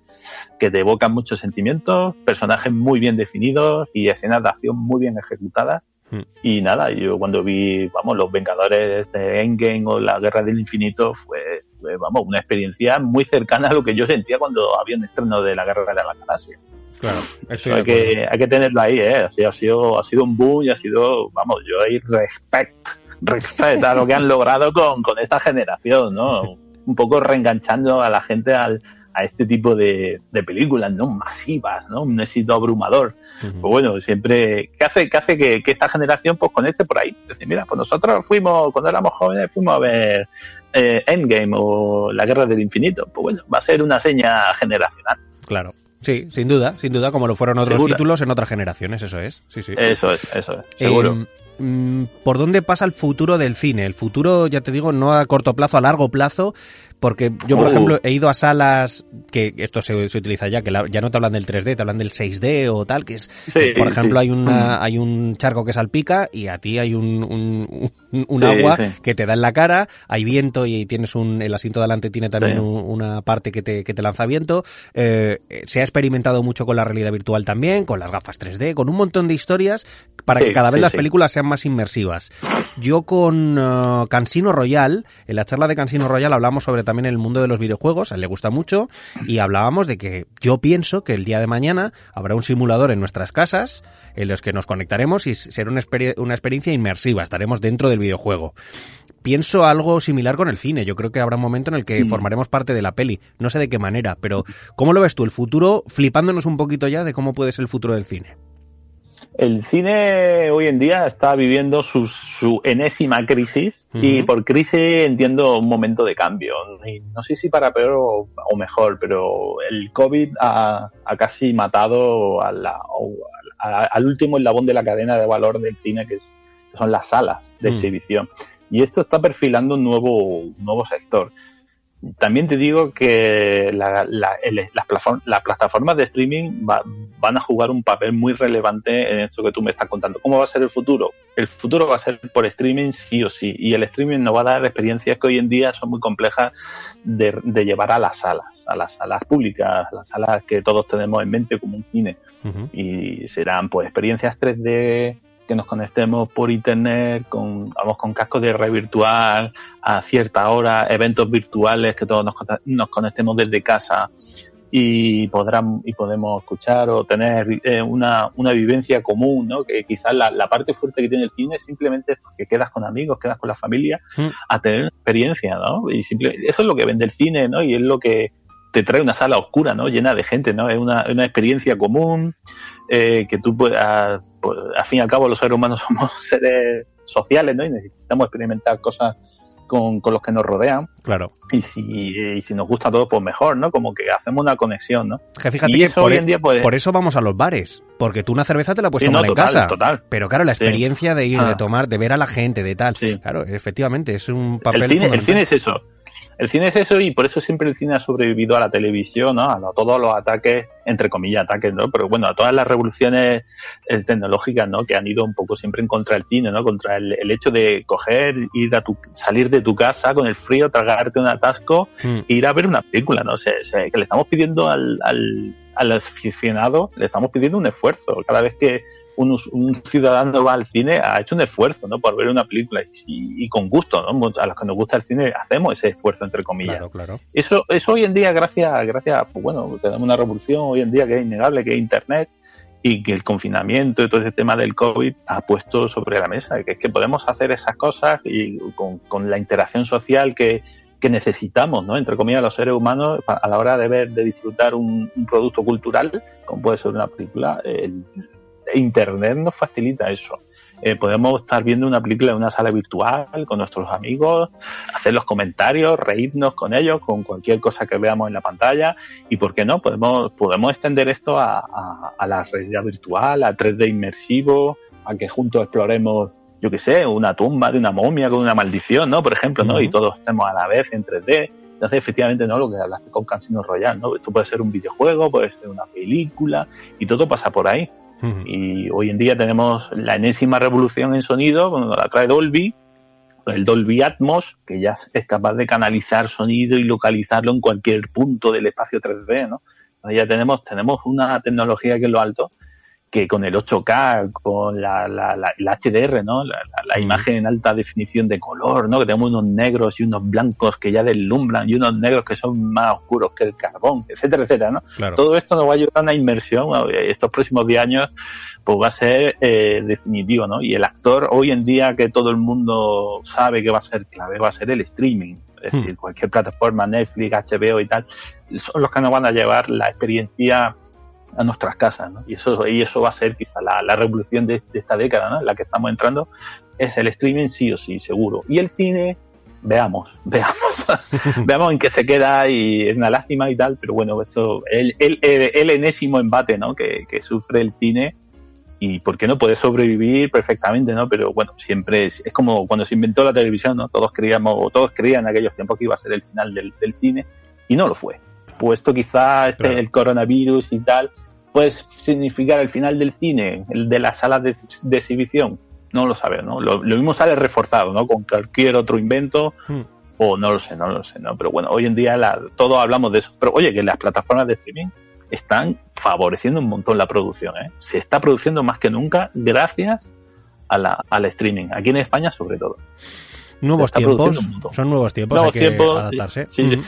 que te evocan muchos sentimientos, personajes muy bien definidos y escenas de acción muy bien ejecutadas. Hmm. Y nada, yo cuando vi, vamos, Los Vengadores de Endgame o La Guerra del Infinito fue, vamos, una experiencia muy cercana a lo que yo sentía cuando había un estreno de La Guerra de la Galaxia. Claro, hay, que, hay que tenerlo ahí, ¿eh? ha, sido, ha sido un boom y ha sido, vamos, yo hay respect, respect a lo que han logrado con, con esta generación, ¿no? Un poco reenganchando a la gente al, a este tipo de, de, películas, ¿no? Masivas, ¿no? Un éxito abrumador. Pues bueno, siempre, ¿qué hace, qué hace que, esta generación pues conecte por ahí? decir, mira, pues nosotros fuimos, cuando éramos jóvenes, fuimos a ver eh, Endgame o La Guerra del Infinito. Pues bueno, va a ser una seña generacional. Claro. Sí, sin duda, sin duda, como lo fueron otros títulos en otras generaciones, eso es. Sí, sí. Eso es, eso es, seguro. Em, mm, ¿Por dónde pasa el futuro del cine? El futuro, ya te digo, no a corto plazo, a largo plazo, porque yo, por oh. ejemplo, he ido a salas que esto se, utiliza ya, que ya no te hablan del 3D, te hablan del 6D o tal, que es, por ejemplo, hay una mm. hay un charco que salpica y a ti hay un, un, agua que te da en la cara, hay viento y tienes un el asiento delante tiene también una parte que te, que te lanza viento. Eh, se ha experimentado mucho con la realidad virtual también, con las gafas 3D, con un montón de historias para que cada vez las películas sean más inmersivas. Yo con uh, Cansino Royal, en la charla de Cansino Royal hablamos sobre también el mundo de los videojuegos, a él le gusta mucho, y hablábamos de que yo pienso que el día de mañana habrá un simulador en nuestras casas en los que nos conectaremos y será una, una experiencia inmersiva, estaremos dentro del videojuego pienso algo similar con el cine. Yo creo que habrá un momento en el que formaremos parte de la peli. No sé de qué manera, pero ¿cómo lo ves tú? El futuro, flipándonos un poquito ya de cómo puede ser el futuro del cine. El cine hoy en día está viviendo su, enésima crisis y por crisis entiendo un momento de cambio. no sé si para peor o, mejor, pero el COVID ha, casi matado al último eslabón de la cadena de valor del cine, que, son las salas de mm. exhibición. Y esto está perfilando un nuevo, un nuevo sector. También te digo que las, plataformas de streaming van a jugar un papel muy relevante en esto que tú me estás contando. ¿Cómo va a ser el futuro? El futuro va a ser por streaming sí o sí. Y el streaming nos va a dar experiencias que hoy en día son muy complejas de, llevar a las salas, a las salas públicas, a las salas que todos tenemos en mente como un cine. Y serán pues experiencias 3D que nos conectemos por internet con, vamos, con cascos de red virtual a cierta hora, eventos virtuales que todos nos, conectemos desde casa y podrán y podemos escuchar o tener eh, una, una, vivencia común, ¿no? Que quizás la, parte fuerte que tiene el cine es simplemente que quedas con amigos, quedas con la familia mm. a tener experiencia, ¿no? Y simple, eso es lo que vende el cine, ¿no? Y es lo que te trae una sala oscura, ¿no? Llena de gente, ¿no? Es una, una experiencia común eh, que tú puedas, pues, al fin y al cabo los seres humanos somos seres sociales, ¿no? Y necesitamos experimentar cosas con, los que nos rodean. Claro. Y si, y si nos gusta todo, pues mejor, ¿no? Como que hacemos una conexión, ¿no? fíjate y eso hoy en e- día, pues... Por eso vamos a los bares, porque tú una cerveza te la puedes tomar en casa. Total. Pero claro, la experiencia de ir, de ah. tomar, de ver a la gente, de tal. Claro, efectivamente, es un papel. El cine, el cine es eso el cine es eso y por eso siempre el cine ha sobrevivido a la televisión, ¿no? A, todos los ataques, entre comillas, ataques, ¿no? Pero bueno, a todas las revoluciones eh, tecnológicas, ¿no? Que han ido un poco siempre en contra del cine, ¿no? Contra el, hecho de coger, ir a tu, salir de tu casa con el frío, tragarte un atasco hmm. e ir a ver una película, ¿no? O sea, que le estamos pidiendo al, al, al aficionado, le estamos pidiendo un esfuerzo. Cada vez que un, ciudadano va al cine ha hecho un esfuerzo ¿no? por ver una película y, con gusto. ¿no? A los que nos gusta el cine hacemos ese esfuerzo, entre comillas. Claro, claro. Eso, eso hoy en día, gracias, gracias pues bueno, tenemos una revolución hoy en día que es innegable, que es Internet y que el confinamiento y todo ese tema del COVID ha puesto sobre la mesa, que es que podemos hacer esas cosas y con, la interacción social que, que necesitamos, ¿no? Entre comillas, los seres humanos a la hora de ver, de disfrutar un, producto cultural, como puede ser una película, el, Internet nos facilita eso. Eh, podemos estar viendo una película en una sala virtual con nuestros amigos, hacer los comentarios, reírnos con ellos, con cualquier cosa que veamos en la pantalla y, ¿por qué no? Podemos, podemos extender esto a, la realidad virtual, a 3D inmersivo, a que juntos exploremos, yo qué sé, una tumba de una momia con una maldición, ¿no? Por ejemplo, ¿no? Y todos estemos a la vez en 3D. Entonces, efectivamente, ¿no? Lo que hablaste con Casino Royale, ¿no? Esto puede ser un videojuego, puede ser una película y todo pasa por ahí. Y hoy en día tenemos la enésima revolución en sonido, cuando la trae Dolby, el Dolby Atmos, que ya es capaz de canalizar sonido y localizarlo en cualquier punto del espacio 3D, ¿no? Ya tenemos, tenemos una tecnología que es lo alto, que con el 8K, con la, la, la, HDR, ¿no? La, imagen en alta definición de color, ¿no? Que tenemos unos negros y unos blancos que ya deslumbran y unos negros que son más oscuros que el carbón, etcétera, etcétera, ¿no? Todo esto nos va a ayudar a una inmersión. Estos próximos 10 años, pues va a ser eh, definitivo, ¿no? Y el actor hoy en día que todo el mundo sabe que va a ser clave, va a ser el streaming. Es decir, hmm. cualquier plataforma, Netflix, HBO y tal, son los que nos van a llevar la experiencia a nuestras casas, ¿no? Y eso, y eso va a ser quizá la, la revolución de, esta década, ¿no? La que estamos entrando, es el streaming sí o sí, seguro. Y el cine, veamos, veamos, veamos en qué se queda y es una lástima y tal, pero bueno, esto, el, el, el, enésimo embate, ¿no? Que, que, sufre el cine y por qué no puede sobrevivir perfectamente, ¿no? Pero bueno, siempre es, es, como cuando se inventó la televisión, ¿no? Todos creíamos, o todos creían en aquellos tiempos que iba a ser el final del, del cine y no lo fue puesto quizá este, el coronavirus y tal, puede significar el final del cine, el de las salas de, exhibición. No lo sabe, ¿no? Lo, mismo sale reforzado, ¿no? Con cualquier otro invento. Hmm. O no lo sé, no lo sé, ¿no? Pero bueno, hoy en día la, todos hablamos de eso. Pero oye, que las plataformas de streaming están favoreciendo un montón la producción, ¿eh? Se está produciendo más que nunca gracias a la, al streaming. Aquí en España, sobre todo. Nuevos tiempos. Son nuevos tiempos. Nuevos tiempos. Adaptarse. Sí, sí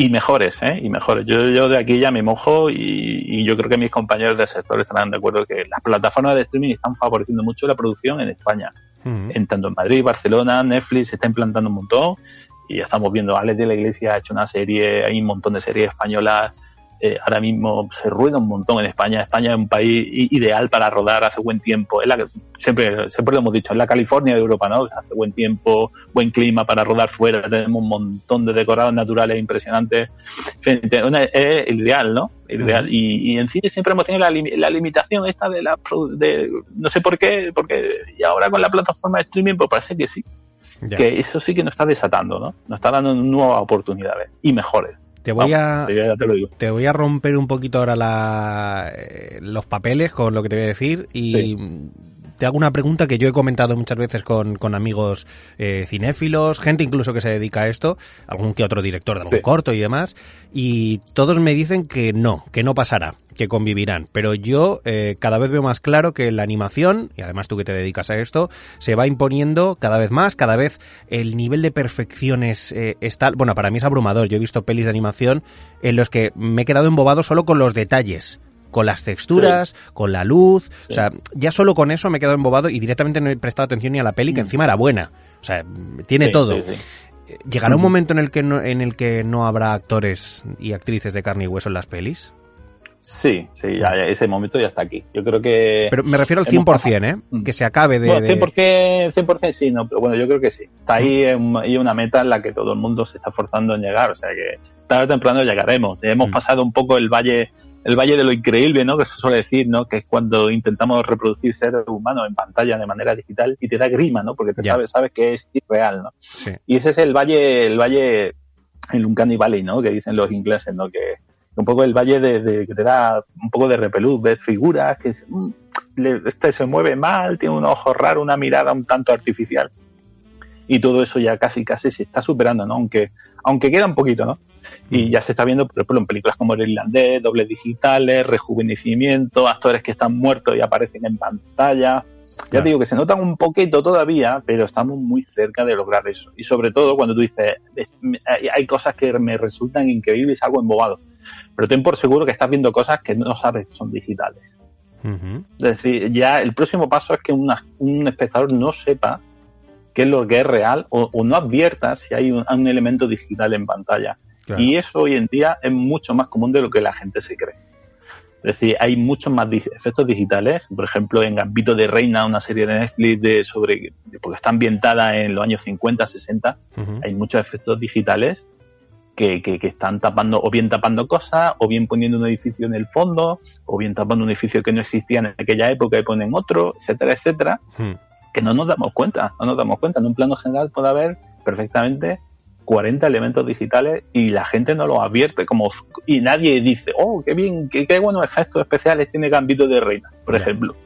y mejores, ¿eh? Y mejores. Yo, yo de aquí ya me mojo y, yo creo que mis compañeros del sector estarán de acuerdo que las plataformas de streaming están favoreciendo mucho la producción en España. En tanto en Madrid, Barcelona, Netflix se está implantando un montón y ya estamos viendo, Alex de la Iglesia ha hecho una serie, hay un montón de series españolas eh, ahora mismo se rueda un montón en España. España es un país ideal para rodar hace buen tiempo. Es la, siempre, siempre lo hemos dicho, es la California de Europa, ¿no? Hace buen tiempo, buen clima para rodar fuera. Tenemos un montón de decorados naturales impresionantes. Es el ideal, ¿no? ideal. Y, y, en cine siempre hemos tenido la, la, limitación esta de la... De, no sé por qué, porque y ahora con la plataforma de streaming pues parece que sí. Que eso sí que nos está desatando, ¿no? Nos está dando nuevas oportunidades y mejores. Te voy, a, te, voy a romper un poquito ahora la, eh, los papeles con lo que te voy a decir y te hago una pregunta que yo he comentado muchas veces con, con amigos eh, cinéfilos, gente incluso que se dedica a esto, algún que otro director de algún corto y demás, y todos me dicen que no, que no pasará, que convivirán. Pero yo eh, cada vez veo más claro que la animación, y además tú que te dedicas a esto, se va imponiendo cada vez más, cada vez el nivel de perfección es, eh, está... Bueno, para mí es abrumador. Yo he visto pelis de animación en los que me he quedado embobado solo con los detalles con las texturas, con la luz, o sea, ya solo con eso me he quedado embobado y directamente no he prestado atención ni a la peli, que mm. encima era buena, o sea, tiene todo. ¿Llegará un momento en el que no, en el que no habrá actores y actrices de carne y hueso en las pelis? Sí, sí, ya, ese momento ya está aquí. Yo creo que... Pero me refiero al 100%, ¿eh? Mm. Que se acabe de... Bueno, 100%, 100% sí, no, pero bueno, yo creo que sí. Está ahí hay una meta en la que todo el mundo se está forzando en llegar, o sea que tarde o temprano llegaremos. Hemos mm. pasado un poco el valle el valle de lo increíble, ¿no? Que se suele decir, ¿no? Que es cuando intentamos reproducir seres humanos en pantalla de manera digital y te da grima, ¿no? Porque te sabes, sabes que es irreal, ¿no? Y ese es el valle, el valle, el Uncanny Valley, ¿no? Que dicen los ingleses, ¿no? Que un poco el valle de, que te da un poco de repelús, ves figuras que mm, este se mueve mal, tiene un ojo raro, una mirada un tanto artificial. Y todo eso ya casi casi se está superando, ¿no? Aunque, aunque queda un poquito, ¿no? Y mm. ya se está viendo, por ejemplo, en películas como El Irlandés, dobles digitales, rejuvenecimiento, actores que están muertos y aparecen en pantalla. Ya te digo que se notan un poquito todavía, pero estamos muy cerca de lograr eso. Y sobre todo cuando tú dices, hay cosas que me resultan increíbles, algo embobado pero ten por seguro que estás viendo cosas que no sabes que son digitales. Es decir, ya el próximo paso es que un espectador no sepa qué es lo que es real o, no advierta si hay un, elemento digital en pantalla. Y eso hoy en día es mucho más común de lo que la gente se cree. Es decir, hay muchos más efectos digitales. Por ejemplo, en Gambito de Reina, una serie de Netflix de sobre porque está ambientada en los años 50, 60, hay muchos efectos digitales que, están tapando, o bien tapando cosas, o bien poniendo un edificio en el fondo, o bien tapando un edificio que no existía en aquella época y ponen otro, etcétera, etcétera, hmm. que no nos damos cuenta, no nos damos cuenta. En un plano general puede haber perfectamente 40 elementos digitales y la gente no los advierte como y nadie dice, oh, qué bien, qué, qué buenos efectos especiales tiene Gambito de Reina, por ejemplo.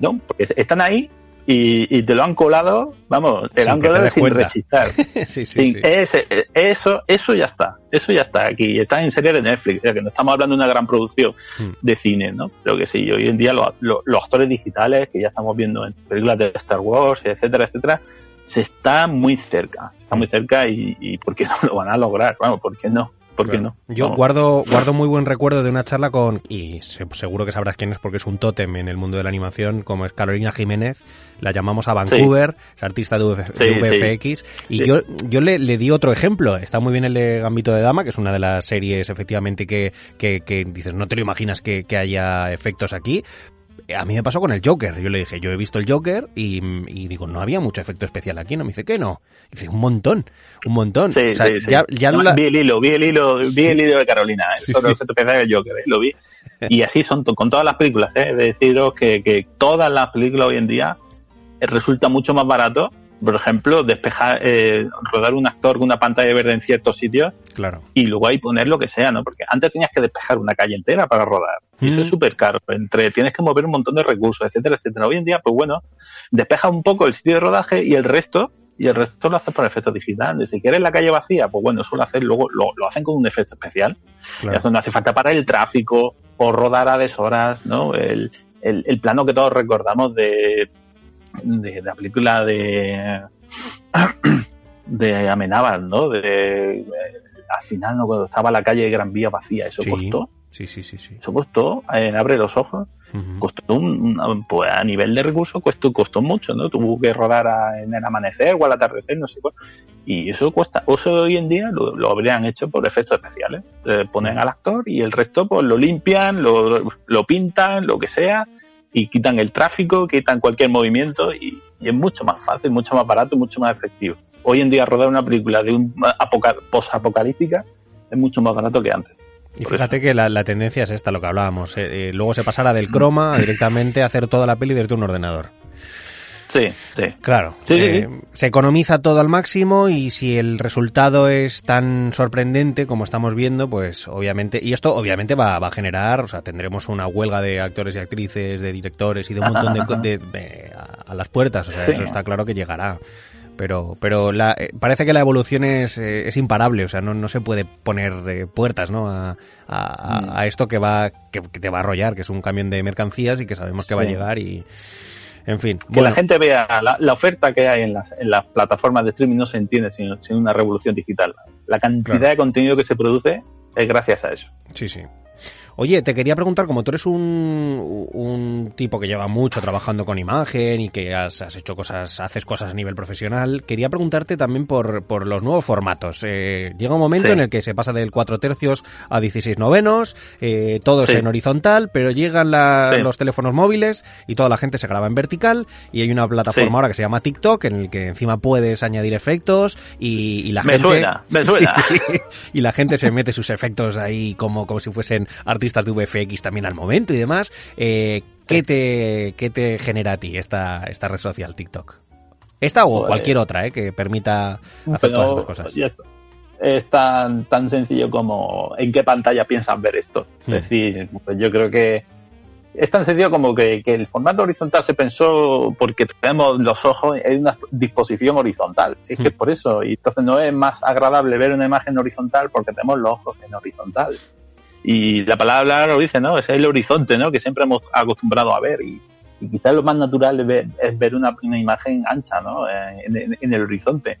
¿No? Porque están ahí y, te lo han colado, vamos, te lo han colado sin rechistar. sí, sí, eso, eso ya está, eso ya está aquí, está en serie de Netflix, o sea que no estamos hablando de una gran producción hmm. de cine, ¿no? Pero que sí, hoy en día los actores digitales que ya estamos viendo en películas de Star Wars, etcétera, etcétera, se está muy cerca, está muy cerca y, y ¿por qué no lo van a lograr? Vamos, ¿por qué no? ¿Por no? Yo guardo, guardo muy buen recuerdo de una charla con, y seguro que sabrás quién es porque es un tótem en el mundo de la animación, como es Carolina Jiménez, la llamamos a Vancouver, es artista de, VFX, y yo, yo le, di otro ejemplo, está muy bien el de Gambito de Dama, que es una de las series efectivamente que, que, dices, no te lo imaginas que, que haya efectos aquí, a mí me pasó con el Joker. Yo le dije, yo he visto el Joker y, digo, no había mucho efecto especial aquí. No me dice que no. Dice, un montón, un montón. Sí, sí, sí. Vi el hilo, vi el hilo, vi el hilo de Carolina. Sí, el efecto especial del Joker, ¿eh? lo vi. Y así son con todas las películas. ¿eh? deciros que, que todas las películas hoy en día eh, resulta mucho más barato por ejemplo, despejar, eh, rodar un actor con una pantalla verde en ciertos sitios claro. y luego ahí poner lo que sea, ¿no? Porque antes tenías que despejar una calle entera para rodar. Y eso es mm. súper caro. Entre tienes que mover un montón de recursos, etcétera, etcétera. Hoy en día, pues bueno, despeja un poco el sitio de rodaje y el resto y el resto lo haces por efecto digital. Si quieres la calle vacía, pues bueno, suele hacer, luego lo, hacen con un efecto especial. Claro. Eso no hace falta para el tráfico o rodar a deshoras, ¿no? El, el, el plano que todos recordamos de de, la película de de Amenábar, ¿no? De, al final, ¿no? Cuando estaba la calle de Gran Vía vacía, eso costó. Sí, sí, sí, sí. Eso costó, eh, abre los ojos. Costó un, pues a nivel de recursos costó, costó mucho, ¿no? Tuvo que rodar en el amanecer o al atardecer, no sé cuál. Y eso cuesta, eso hoy en día lo, habrían hecho por efectos especiales. Eh, ponen al actor y el resto pues lo limpian, lo, lo pintan, lo que sea, y quitan el tráfico, quitan cualquier movimiento y, es mucho más fácil, mucho más barato, mucho más efectivo. Hoy en día rodar una película de un post-apocalíptica es mucho más barato que antes. Y fíjate que la, tendencia es esta, lo que hablábamos. Eh, eh, luego se pasará del croma directamente a hacer toda la peli desde un ordenador. Sí, sí. Claro. Eh, se economiza todo al máximo y si el resultado es tan sorprendente como estamos viendo, pues obviamente, y esto obviamente va, a generar, o sea, tendremos una huelga de actores y actrices, de directores y de un montón de, a, las puertas, o sea, eso está claro que llegará. Pero, pero la, eh, parece que la evolución es, eh, es imparable, o sea, no, no se puede poner puertas ¿no? A, a, mm. esto que va que, te va a arrollar, que es un camión de mercancías y que sabemos que va a llegar y, en fin. Que la gente vea la, oferta que hay en las, en las, plataformas de streaming no se entiende sin, sin una revolución digital. La cantidad de contenido que se produce es gracias a eso. Sí, sí. Oye, te quería preguntar, como tú eres un, un tipo que lleva mucho trabajando con imagen y que has, has hecho cosas, haces cosas a nivel profesional, quería preguntarte también por, por los nuevos formatos. Eh, llega un momento en el que se pasa del 4 tercios a 16 novenos, eh, todo es en horizontal, pero llegan los teléfonos móviles y toda la gente se graba en vertical y hay una plataforma ahora que se llama TikTok en el que encima puedes añadir efectos y, la gente... me suena. y la gente se mete sus efectos ahí como, como si fuesen artistas de VFX también al momento y demás. Eh, ¿qué, te, ¿Qué te genera a ti esta, esta red social, TikTok? Esta o pues, cualquier otra, ¿eh? que permita hacer todas estas cosas. Es tan, tan sencillo como en qué pantalla piensas ver esto. Es hmm. decir, pues yo creo que es tan sencillo como que, el formato horizontal se pensó porque tenemos los ojos en una disposición horizontal. Si es que hmm. por eso, y entonces no es más agradable ver una imagen horizontal porque tenemos los ojos en horizontal. Y la palabra lo dice, ¿no? Es el horizonte, ¿no? Que siempre hemos acostumbrado a ver. Y, quizás lo más natural es ver, una, imagen ancha, ¿no? En, el horizonte.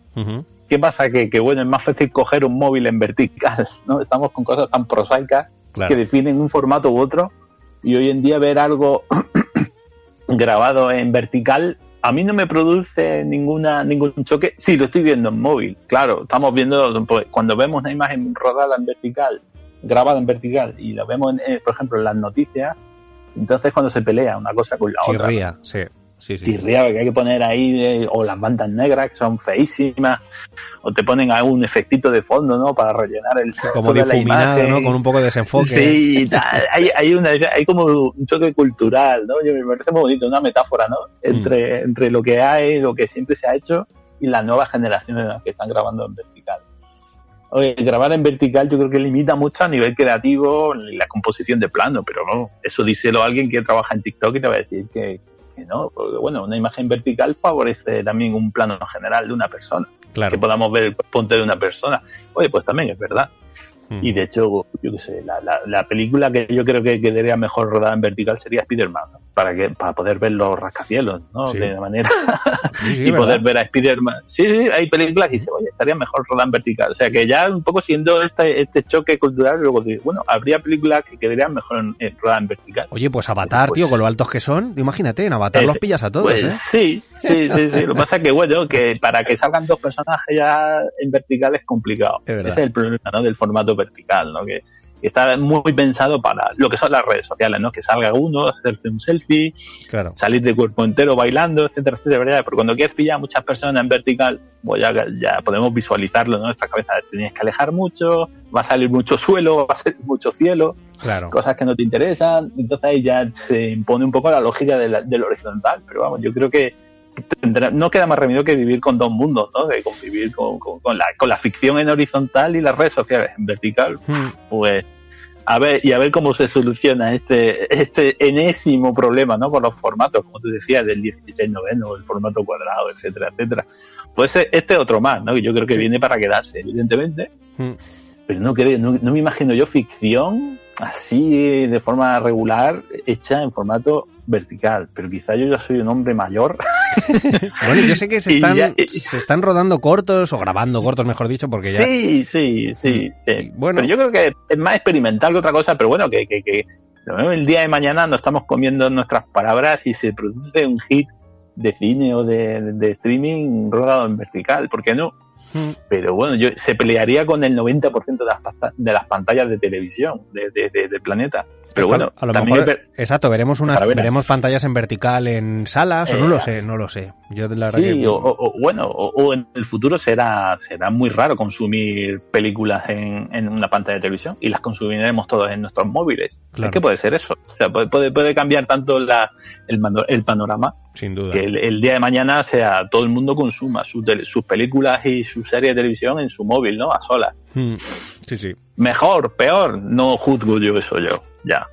¿Qué pasa? Que, que, bueno, es más fácil coger un móvil en vertical, ¿no? Estamos con cosas tan prosaicas que definen un formato u otro y hoy en día ver algo grabado en vertical a mí no me produce ninguna ningún choque si lo estoy viendo en móvil. Claro, estamos viendo pues, cuando vemos una imagen rodada en vertical, grabada en vertical y lo vemos, eh, por ejemplo, en las noticias, entonces cuando se pelea una cosa con la otra. sí. Sí, sí. que hay que poner ahí, eh, o las bandas negras que son feísimas, o te ponen algún efectito de fondo, ¿no? Para rellenar el como difuminado, ¿no? Con un poco de desenfoque. Sí, hay, hay, una, hay como un choque cultural, ¿no? Yo me parece muy bonito, una metáfora, ¿no? Entre, mm. entre lo que hay, lo que siempre se ha hecho y las nuevas generaciones que están grabando en vertical. Oye, grabar en vertical yo creo que limita mucho a nivel creativo la composición de plano, pero no, eso díselo a alguien que trabaja en TikTok y te va a decir que, no, porque bueno, una imagen vertical favorece también un plano general de una persona. Que podamos ver el ponte de una persona. Oye, pues también es verdad. Y de hecho, yo qué sé, la, la, película que yo creo que quedaría mejor rodada en vertical sería Spider-Man para que para poder ver los rascacielos, ¿no? De manera y poder ver a Spider-Man. Sí, sí, hay películas que dicen, oye, estaría mejor rodar en vertical. O sea, que ya un poco siendo este, este choque cultural, luego bueno, habría películas que quedarían mejor en, en en vertical. Oye, pues Avatar, tío, pues con lo altos que son, imagínate, en Avatar los eh, pillas a todos, pues, ¿eh? Sí, sí, sí, sí. lo que pasa es que, bueno, que para que salgan dos personajes ya en vertical es complicado. Ese es el problema, ¿no? Del formato vertical, ¿no? Que está muy pensado para lo que son las redes sociales, ¿no? Que salga uno, hacerse un selfie, salir de cuerpo entero bailando, etcétera, etcétera. Pero cuando quieres pillar a muchas personas en vertical, pues ya, ya podemos visualizarlo, ¿no? Nuestra cabeza tienes que alejar mucho, va a salir mucho suelo, va a salir mucho cielo, cosas que no te interesan. Entonces ahí ya se impone un poco la lógica del horizontal. Pero vamos, yo creo que no queda más remedio que vivir con dos mundos, ¿no? De convivir con, con, la, con la ficción en horizontal y las redes sociales en vertical. Hmm. Pues a ver, y a ver cómo se soluciona este, este enésimo problema, ¿no? Con los formatos, como tú decías, del 16 noveno, el formato cuadrado, etcétera, etcétera. Pues este otro más, ¿no? Que yo creo que viene para quedarse, evidentemente. Hmm. Pero no, no, no me imagino yo ficción así de forma regular, hecha en formato vertical, pero quizá yo ya soy un hombre mayor. bueno, yo sé que se están, se están rodando cortos o grabando cortos, mejor dicho, porque ya... Sí, sí, sí. Mm, bueno. Pero yo creo que es más experimental que otra cosa, pero bueno, que, que, que el día de mañana no estamos comiendo nuestras palabras y se produce un hit de cine o de, de streaming rodado en vertical, ¿por qué no? Mm. Pero bueno, yo se pelearía con el 90% de las, de las pantallas de televisión de, del planeta. Pero bueno, a lo mejor, exacto, veremos unas, veremos pantallas en vertical en salas, o no lo eh, sé, no lo sé. Yo la sí, o, bueno, o, en el futuro será, será muy raro consumir películas en, en una pantalla de televisión y las consumiremos todos en nuestros móviles. Es que puede ser eso. O sea, puede, puede, cambiar tanto la, el, el panorama sin duda. Que el, día de mañana sea todo el mundo consuma sus, sus películas y sus series de televisión en su móvil, ¿no? A solas. Hmm. Sí, sí. Mejor, peor, no juzgo yo eso yo ya.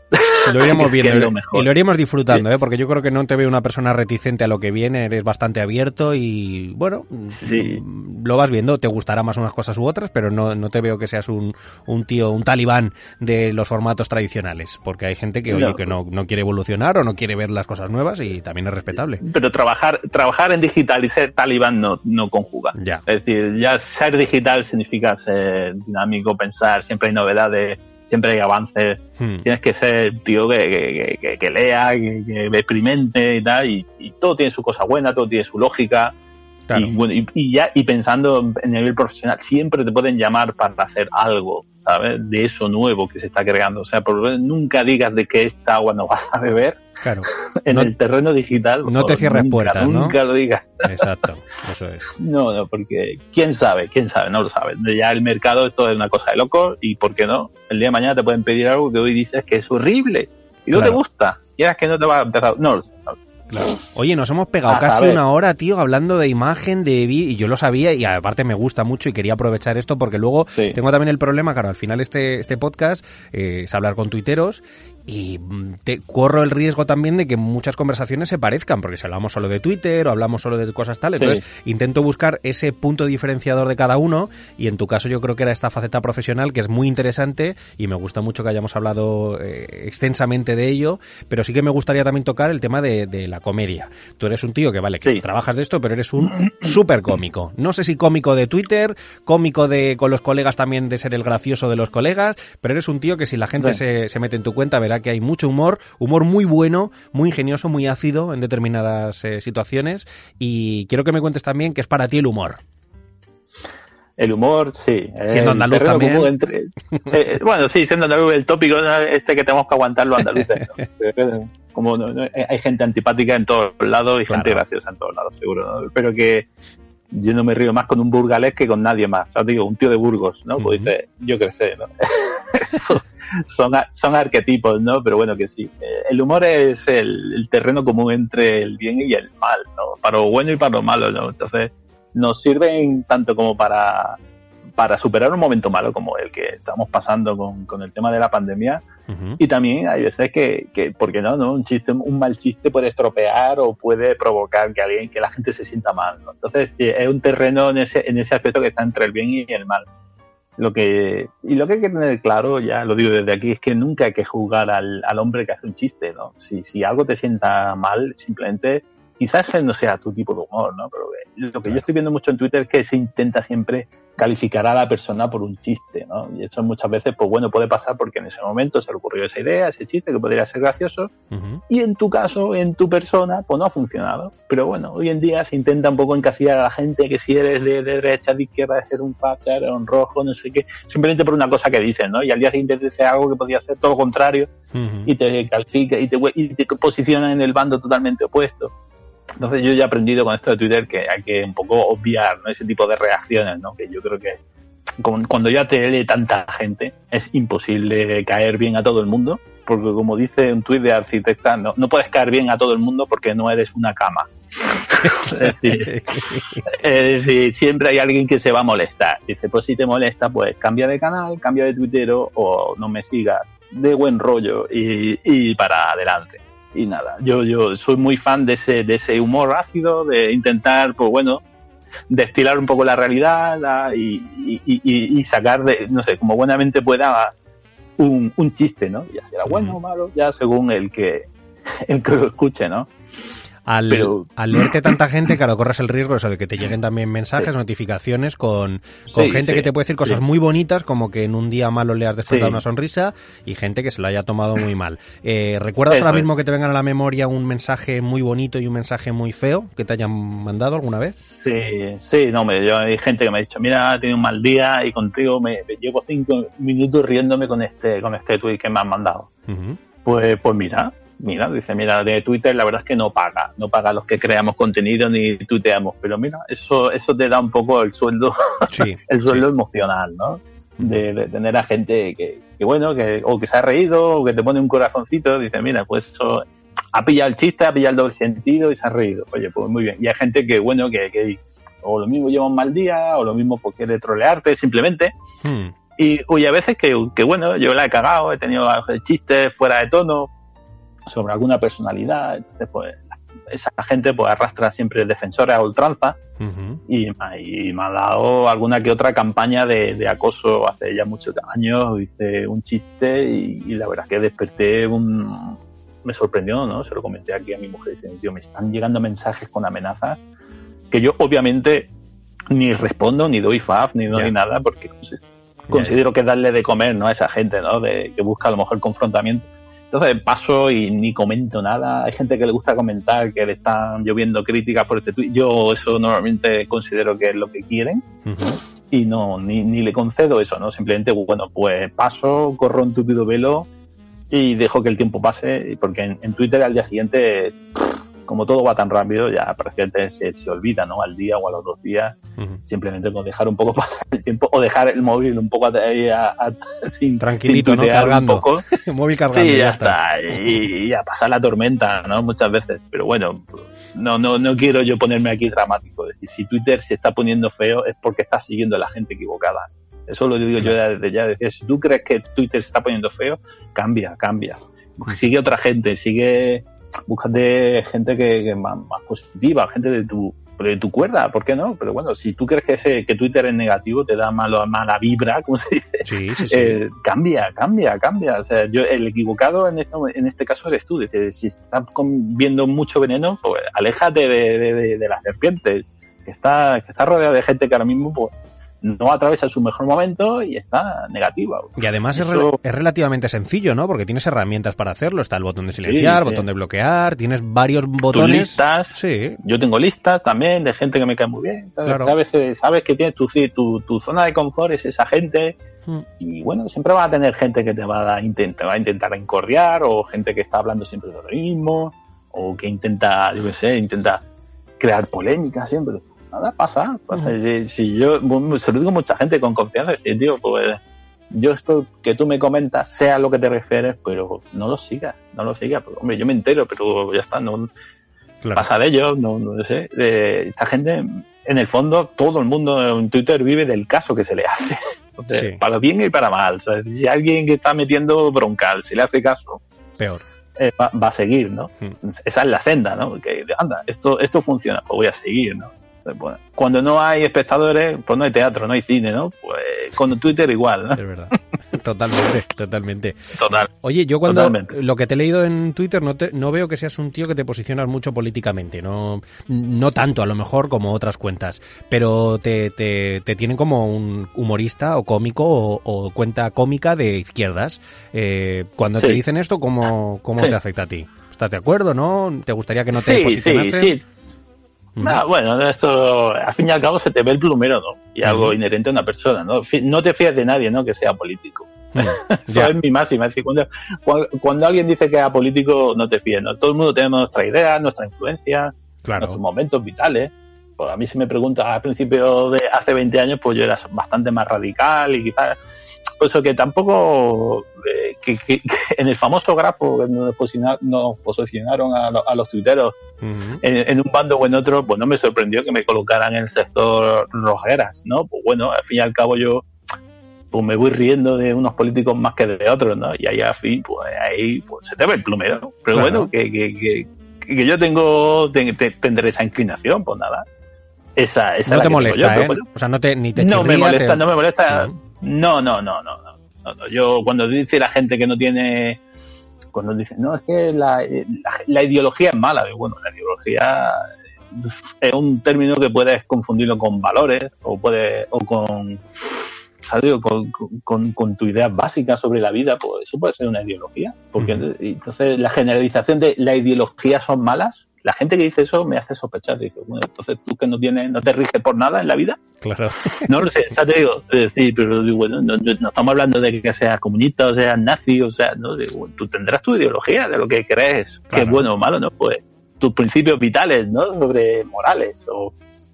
Lo iríamos viendo y lo iríamos disfrutando, ¿eh? porque yo creo que no te veo una persona reticente a lo que viene, eres bastante abierto y bueno, sí. lo vas viendo, te gustará más unas cosas u otras, pero no, no te veo que seas un, un tío, un talibán de los formatos tradicionales, porque hay gente que, oye, que no, no quiere evolucionar o no quiere ver las cosas nuevas y también es respetable. Pero trabajar, trabajar en digital y ser talibán no, no conjuga. Ya. Es decir, ya ser digital significa ser dinámico, pensar, siempre hay novedades siempre hay avances. Hmm. Tienes que ser tío que, que, que, lea, que, experimente y tal, y, y, todo tiene su cosa buena, todo tiene su lógica. Y, bueno, y, ya, y pensando en nivel profesional, siempre te pueden llamar para hacer algo, ¿sabes? De eso nuevo que se está creando. O sea, por nunca digas de que esta agua no vas a beber. Claro. en el terreno digital. No te cierres puertas, ¿no? Nunca lo digas. Exacto, eso es. No, no, porque quién sabe, quién sabe, no lo sabe. Ya el mercado esto es una cosa de loco y ¿por qué no? El día de mañana te pueden pedir algo que hoy dices que es horrible y no te gusta. Quieras que no te va a empezar. No, no, Oye, nos hemos pegado casi una hora, tío, hablando de imagen, de y yo lo sabía y aparte me gusta mucho y quería aprovechar esto porque luego tengo también el problema, claro, al final este, este podcast eh, es hablar con tuiteros y mm, te corro el riesgo también de que muchas conversaciones se parezcan, porque si hablamos solo de Twitter o hablamos solo de cosas tales, entonces intento buscar ese punto diferenciador de cada uno y en tu caso yo creo que era esta faceta profesional que es muy interesante y me gusta mucho que hayamos hablado eh, extensamente de ello, pero sí que me gustaría también tocar el tema de, la comedia. Tú eres un tío que vale, que trabajas de esto, pero eres un súper cómico. No sé si cómico de Twitter, cómico de con los colegas también de ser el gracioso de los colegas, pero eres un tío que si la gente se, se mete en tu cuenta verá que hay mucho humor, humor muy bueno, muy ingenioso, muy ácido en determinadas eh, situaciones. Y quiero que me cuentes también qué es para ti el humor. El humor, sí. Siendo andaluz también. Eh, bueno, sí, siendo andaluz, el tópico este que tenemos que aguantar los andaluces. Como hay gente antipática en todos lados y gente graciosa en todos lados, seguro. Pero que yo no me río más con un burgalés que con nadie más. O digo, un tío de Burgos, ¿no? Pues dice, yo crecí, ¿no? Eso, son, son arquetipos, ¿no? Pero bueno, que sí. Eh, el humor es el, terreno común entre el bien y el mal, ¿no? Para lo bueno y para lo malo, ¿no? Entonces, nos sirven tanto como para, para superar un momento malo como el que estamos pasando con, con el tema de la pandemia. Y también hay veces que, que ¿por qué no? no? Un, chiste, un mal chiste puede estropear o puede provocar que alguien, que la gente se sienta mal. ¿no? Entonces, es un terreno en ese, en ese aspecto que está entre el bien y el mal. Lo que, y lo que hay que tener claro, ya lo digo desde aquí, es que nunca hay que juzgar al, al hombre que hace un chiste, ¿no? Si, si algo te sienta mal, simplemente quizás no sea tu tipo de humor, ¿no? Pero lo que yo estoy viendo mucho en Twitter es que se intenta siempre calificar a la persona por un chiste, ¿no? Y eso muchas veces, pues bueno, puede pasar porque en ese momento se le ocurrió esa idea, ese chiste que podría ser gracioso, y en tu caso, en tu persona, pues no ha funcionado. Pero bueno, hoy en día se intenta un poco encasillar a la gente que si eres de, derecha, de izquierda, de ser un facha, un rojo, no sé qué, simplemente por una cosa que dicen, ¿no? Y al día siguiente dice algo que podría ser todo lo contrario y te califica y te, y te posiciona en el bando totalmente opuesto. Entonces yo ya he aprendido con esto de Twitter que hay que un poco obviar ese tipo de reacciones, ¿no? que yo creo que cuando ya te lee tanta gente es imposible caer bien a todo el mundo, porque como dice un tuit de arquitecta, no, puedes caer bien a todo el mundo porque no eres una cama. es, decir, siempre hay alguien que se va a molestar. Dice, pues si te molesta, pues cambia de canal, cambia de tuitero o no me sigas de buen rollo y, y para adelante y nada, yo, yo soy muy fan de ese, de ese humor ácido, de intentar, pues bueno, destilar un poco la realidad y, y, sacar de, no sé, como buenamente pueda un, un chiste, ¿no? Ya será bueno o malo, ya según el que, el que lo escuche, ¿no? Al, al, leerte tanta gente, claro, corres el riesgo de que te lleguen también mensajes, notificaciones con, con gente que te puede decir cosas muy bonitas, como que en un día malo le has despertado una sonrisa, y gente que se lo haya tomado muy mal. Eh, ¿Recuerdas ahora mismo que te vengan a la memoria un mensaje muy bonito y un mensaje muy feo que te hayan mandado alguna vez? Sí, sí, no, me, yo, hay gente que me ha dicho, mira, he tenido un mal día y contigo me, llevo cinco minutos riéndome con este, con este tweet que me han mandado. Pues, pues mira, mira, dice, mira, de Twitter la verdad es que no paga, no paga los que creamos contenido ni tuiteamos, pero mira, eso, eso te da un poco el sueldo, el sueldo emocional, ¿no? De, tener a gente que, que, bueno, que, o que se ha reído, o que te pone un corazoncito, dice, mira, pues eso, ha pillado el chiste, ha pillado el doble sentido y se ha reído. Oye, pues muy bien. Y hay gente que, bueno, que, que o lo mismo lleva un mal día, o lo mismo pues quiere trolearte simplemente. Hmm. Y, oye, a veces que, que, bueno, yo la he cagado, he tenido chistes fuera de tono, sobre alguna personalidad. Pues, esa gente pues arrastra siempre defensores a ultranza y, me ha dado alguna que otra campaña de, acoso hace ya muchos años. Hice un chiste y, la verdad es que desperté un... Me sorprendió, ¿no? Se lo comenté aquí a mi mujer. Dice, me están llegando mensajes con amenazas que yo obviamente ni respondo, ni doy faf, ni doy nada, porque pues, considero que darle de comer ¿no? a esa gente ¿no? de, que busca a lo mejor confrontamiento. Entonces paso y ni comento nada. Hay gente que le gusta comentar que le están lloviendo críticas por este tweet. Yo eso normalmente considero que es lo que quieren y no ni, ni, le concedo eso, ¿no? Simplemente, bueno, pues paso, corro un tupido velo y dejo que el tiempo pase porque en, en Twitter al día siguiente como todo va tan rápido, ya prácticamente se, se olvida, ¿no? Al día o a los dos días, simplemente con dejar un poco pasar el tiempo o dejar el móvil un poco ahí a, sin, tranquilito, ¿no? Cargando. Un poco. móvil cargando. Sí, ya, está. Y, a pasar la tormenta, ¿no? Muchas veces. Pero bueno, no, no, no quiero yo ponerme aquí dramático. Es decir, si Twitter se está poniendo feo es porque está siguiendo a la gente equivocada. Eso lo digo yo desde ya. Decir, si tú crees que Twitter se está poniendo feo, cambia, cambia. Sigue otra gente, sigue búscate gente que, más, positiva, gente de tu, de tu cuerda, ¿por qué no? Pero bueno, si tú crees que, ese, que Twitter es negativo, te da malo, mala vibra, como se dice, eh, cambia, cambia, cambia. O sea, yo, el equivocado en este, en este caso eres tú. si estás viendo mucho veneno, pues aléjate de, de, la serpiente, que está, que está rodeada de gente que ahora mismo pues, no atraviesa su mejor momento y está negativa. Y además es, relativamente sencillo, ¿no? Porque tienes herramientas para hacerlo. Está el botón de silenciar, botón de bloquear, tienes varios botones. listas. Sí. Yo tengo listas también de gente que me cae muy bien. Sabes, sabes que tienes tu, tu, tu, zona de confort, es esa gente. Hmm. Y bueno, siempre va a tener gente que te va a, intentar, va a intentar encordiar o gente que está hablando siempre de lo mismo o que intenta, yo qué sé, intenta crear polémica siempre nada, pasa. si, yo se lo digo a mucha gente con confianza, decir, tío, pues yo esto que tú me comentas, sea lo que te refieres, pero no lo sigas, no lo sigas. Porque, hombre, yo me entero, pero ya está, no pasa de ellos, no, no sé. esta gente, en el fondo, todo el mundo en Twitter vive del caso que se le hace. Para bien y para mal. Si alguien que está metiendo broncal, si le hace caso, peor. Eh, va, a seguir, ¿no? Hmm. Esa es la senda, ¿no? Que anda, esto, esto funciona, pues voy a seguir, ¿no? Cuando no hay espectadores, pues no hay teatro, no hay cine, ¿no? Pues con Twitter igual, ¿no? Es verdad. Totalmente, totalmente. Total. Oye, yo cuando lo que te he leído en Twitter no, te, no veo que seas un tío que te posicionas mucho políticamente, no, no tanto a lo mejor como otras cuentas, pero te, te, te tienen como un humorista o cómico o, cuenta cómica de izquierdas. Eh, cuando te dicen esto, ¿cómo, cómo te afecta a ti? ¿Estás de acuerdo, no? ¿Te gustaría que no te sí, Sí, sí. Ah, bueno, esto al fin y al cabo se te ve el plumero, ¿no? Y algo inherente a una persona, ¿no? No te fías de nadie, ¿no? Que sea político. Eso es mi máxima. Es decir, cuando, cuando, alguien dice que es político, no te fíes, ¿no? Todo el mundo tenemos nuestra idea, nuestra influencia, nuestros momentos vitales. Pues a mí si me preguntas al principio de hace 20 años, pues yo era bastante más radical y quizás pues eso que tampoco eh, que, en el famoso grafo donde nos posicionaron a, los tuiteros en, un bando o en otro, pues no me sorprendió que me colocaran en el sector rojeras, ¿no? Pues bueno, al fin y al cabo yo pues me voy riendo de unos políticos más que de otros, ¿no? Y ahí al fin, pues ahí pues, se te ve el plumero. Pero bueno, que, que, que, yo tengo, tendré esa inclinación, pues nada. Esa, esa no te molesta, ¿eh? o sea, no te, ni te No me molesta, no me molesta. No, no, no, no, no, Yo cuando dice la gente que no tiene, cuando dice, no, es que la, la, ideología es mala, bueno, la ideología es un término que puedes confundirlo con valores o puede o con con, con, con, tu idea básica sobre la vida, pues eso puede ser una ideología. Porque entonces la generalización de la ideología son malas, la gente que dice eso me hace sospechar. Dice, bueno, entonces tú que no tienes, no te riges por nada en la vida. Claro. No lo sé, ya te digo, sí, pero digo, bueno, no, estamos hablando de que seas comunista o seas nazi, o sea, no, digo, tú tendrás tu ideología de lo que crees, que es bueno o malo, ¿no? Pues tus principios vitales, ¿no? Sobre morales, o,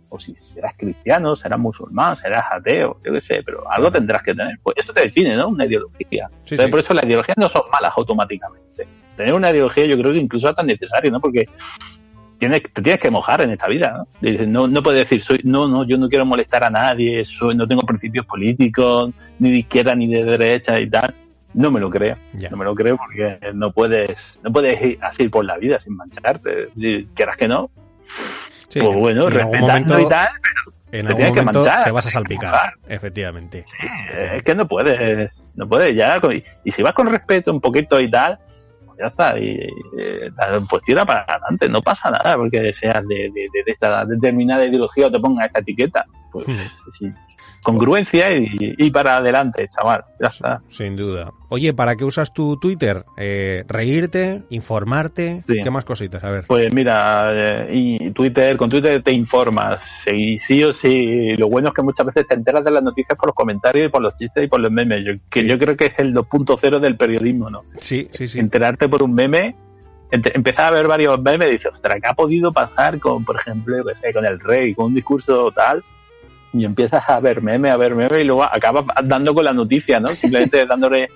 o si serás cristiano, serás musulmán, serás ateo, yo qué sé, pero algo tendrás que tener. Pues eso te define, ¿no? Una ideología. Entonces, por eso las ideologías no son malas automáticamente. Tener una ideología yo creo que incluso es tan necesario, ¿no? Porque tienes, te tienes que mojar en esta vida, ¿no? No, no puedes decir, soy, no, no, yo no quiero molestar a nadie, soy, no tengo principios políticos, ni de izquierda ni de derecha y tal. No me lo creo, no me lo creo porque no puedes, no puedes ir así por la vida sin mancharte. Si quieras que no, pues bueno, respetando y tal, pero en algún momento te vas a salpicar, efectivamente. es que no puedes, no puedes ya, y si vas con respeto un poquito y tal, ya está, y, eh, pues tira para adelante, no pasa nada porque seas de, de, esta determinada ideología o te ponga esta etiqueta. Pues congruencia y, para adelante, chaval. Ya está. Sin duda. Oye, ¿para qué usas tu Twitter? Eh, ¿Reírte? ¿Informarte? ¿Qué más cositas? A ver. Pues mira, eh, y Twitter, con Twitter te informas. Y sí o sí, lo bueno es que muchas veces te enteras de las noticias por los comentarios y por los chistes y por los memes. Yo, que yo creo que es el 2.0 del periodismo, ¿no? Sí, sí, sí. Enterarte por un meme empezaba a ver varios memes y dices, ostras, ¿qué ha podido pasar con, por ejemplo, con el rey, con un discurso tal? Y empiezas a ver meme, a ver meme y luego acabas dando con la noticia, ¿no? Simplemente dándole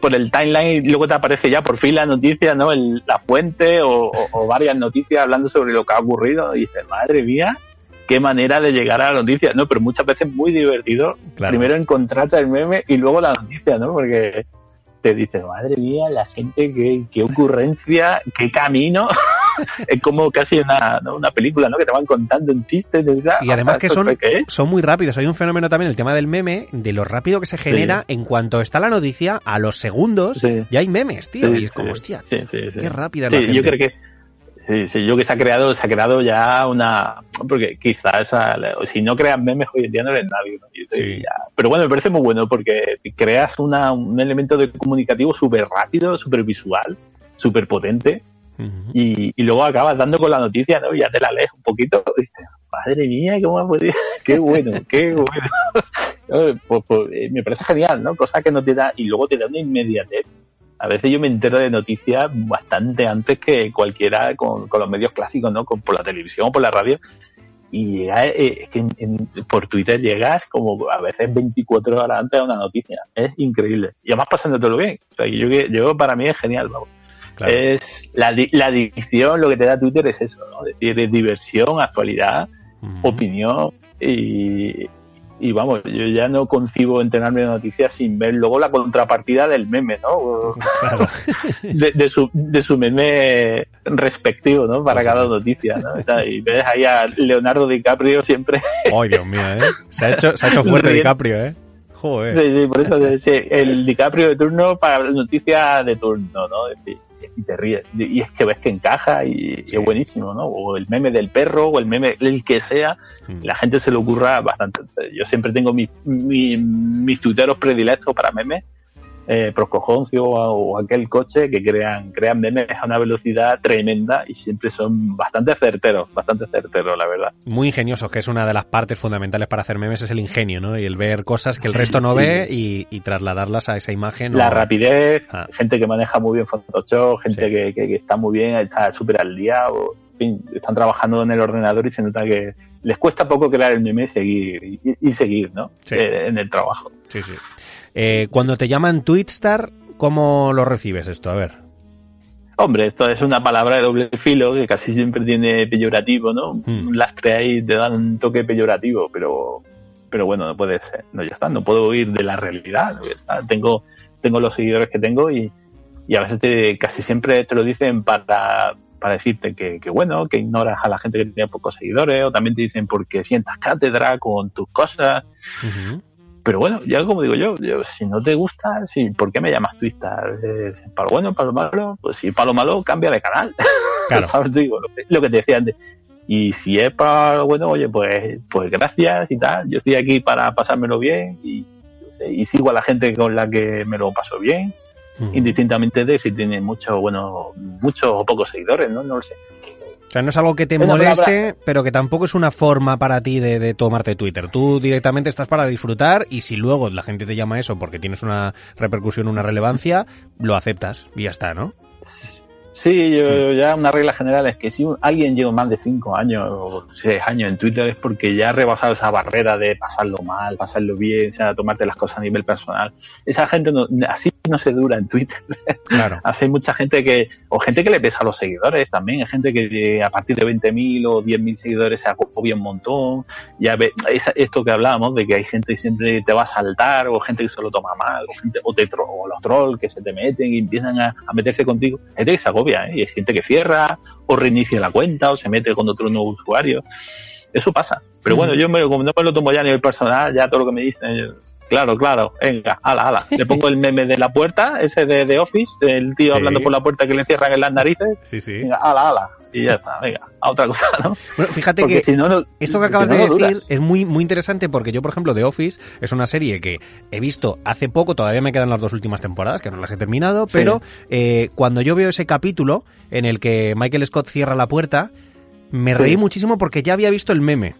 por el timeline y luego te aparece ya por fin la noticia, ¿no? la fuente o, varias noticias hablando sobre lo que ha ocurrido y dices, madre mía, qué manera de llegar a la noticia, ¿no? Pero muchas veces muy divertido. Primero encontrarte el meme y luego la noticia, ¿no? Porque te dices, madre mía, la gente, qué, qué ocurrencia, qué camino. es como casi una, una película, ¿no? Que te van contando un chiste. y además que son, son muy rápidos. Hay un fenómeno también, el tema del meme, de lo rápido que se genera en cuanto está la noticia, a los segundos ya hay memes, tío. y es como, hostia, qué rápida la Yo creo que Sí, sí, yo que se ha creado, se ha creado ya una, porque quizás si no creas memes hoy en día no eres nadie, pero bueno, me parece muy bueno porque creas una, un elemento de comunicativo súper rápido, súper visual, súper potente y, luego acabas dando con la noticia, ¿no? Ya te la lees un poquito y madre mía, cómo ha podido, qué bueno, qué bueno. pues, pues, eh, me parece genial, ¿no? Cosa que no te da, y luego te da una inmediatez a veces yo me entero de noticias bastante antes que cualquiera con, los medios clásicos, ¿no? Con, por la televisión o por la radio. Y eh, es que por Twitter llegas como a veces 24 horas antes de una noticia. Es increíble. Y además pasándotelo bien. O sea, yo, yo para mí es genial, Es la, la adicción, lo que te da Twitter es eso, ¿no? Es decir, es diversión, actualidad, opinión y, y vamos, yo ya no concibo enterarme de noticias sin ver luego la contrapartida del meme, ¿no? De, su, de su meme respectivo, ¿no? Para cada noticia, ¿no? Y ves ahí a Leonardo DiCaprio siempre. ¡Ay, Dios mío, ¿eh? Se ha hecho, se ha hecho fuerte DiCaprio, ¿eh? Joder. Sí, sí, por eso el DiCaprio de turno para noticias de turno, ¿no? Es decir, y te ríes. Y es que ves que encaja y, es buenísimo, ¿no? O el meme del perro, o el meme, el que sea, mm. la gente se le ocurra bastante. Yo siempre tengo mis, mis tuiteros predilectos para memes eh, Proscojoncio o, aquel coche que crean, crean memes a una velocidad tremenda y siempre son bastante certeros, bastante certeros, la verdad. Muy ingeniosos, que es una de las partes fundamentales para hacer memes, es el ingenio, ¿no? Y el ver cosas que el resto no ve y, trasladarlas a esa imagen. La rapidez, ah. gente que maneja muy bien Photoshop, gente que, está muy bien, está súper al día, o, están trabajando en el ordenador y se nota que les cuesta poco crear el meme y seguir, y, seguir, ¿no? Eh, en el trabajo. Sí, sí. Eh, cuando te llaman Twitstar, ¿cómo lo recibes esto? A ver. Hombre, esto es una palabra de doble filo que casi siempre tiene peyorativo, ¿no? Hmm. Un lastre ahí te dan un toque peyorativo, pero pero bueno, no puede ser. No, ya está, no puedo huir de la realidad. Tengo, tengo los seguidores que tengo y, y a veces te, casi siempre te lo dicen para, para decirte que, que, bueno, que ignoras a la gente que tiene pocos seguidores, o también te dicen porque sientas cátedra con tus cosas. Pero bueno, ya como digo yo, si no te gusta, si, ¿por qué me llamas Twitter? ¿Para lo bueno, para lo malo? Pues si para lo malo, cambia de canal. Claro. Digo, lo, que, te decía antes. Y si es para lo bueno, oye, pues, pues gracias y tal. Yo estoy aquí para pasármelo bien y, y sigo a la gente con la que me lo paso bien, indistintamente de si tiene muchos, bueno, muchos o pocos seguidores, ¿no? No lo sé. O sea, no es algo que te moleste, pero que tampoco es una forma para ti de, tomarte Twitter. Tú directamente estás para disfrutar y si luego la gente te llama eso porque tienes una repercusión, una relevancia, lo aceptas y ya está, ¿no? Sí, yo, ya una regla general es que si alguien lleva más de 5 años o 6 años en Twitter es porque ya ha rebasado esa barrera de pasarlo mal, pasarlo bien, o sea, tomarte las cosas a nivel personal. Esa gente no, así no se dura en Twitter. Claro. Así hay mucha gente que, o gente que le pesa a los seguidores también, hay gente que a partir de 20.000 o 10.000 seguidores se agobia un montón. Ya ve, esto que hablábamos de que hay gente que siempre te va a saltar, o gente que se lo toma mal, o, gente, o, te, o los trolls que se te meten y empiezan a, meterse contigo. Gente que se ¿eh? Y hay gente que cierra, o reinicia la cuenta, o se mete con otro nuevo usuario. Eso pasa. Pero bueno, yo me, como no me lo tomo ya a nivel personal, ya todo lo que me dicen, Claro, claro, venga, ala, ala. Le pongo el meme de la puerta, ese de, de Office, el tío hablando por la puerta que le cierran en las narices. Sí, sí. Venga, ala, ala. Y ya está, venga, a otra cosa, ¿no? Bueno, fíjate que esto que acabas de decir es muy, muy interesante porque yo, por ejemplo, The Office es una serie que he visto hace poco, todavía me quedan las dos últimas temporadas, que no las he terminado, pero eh, cuando yo veo ese capítulo en el que Michael Scott cierra la puerta, me reí muchísimo porque ya había visto el meme.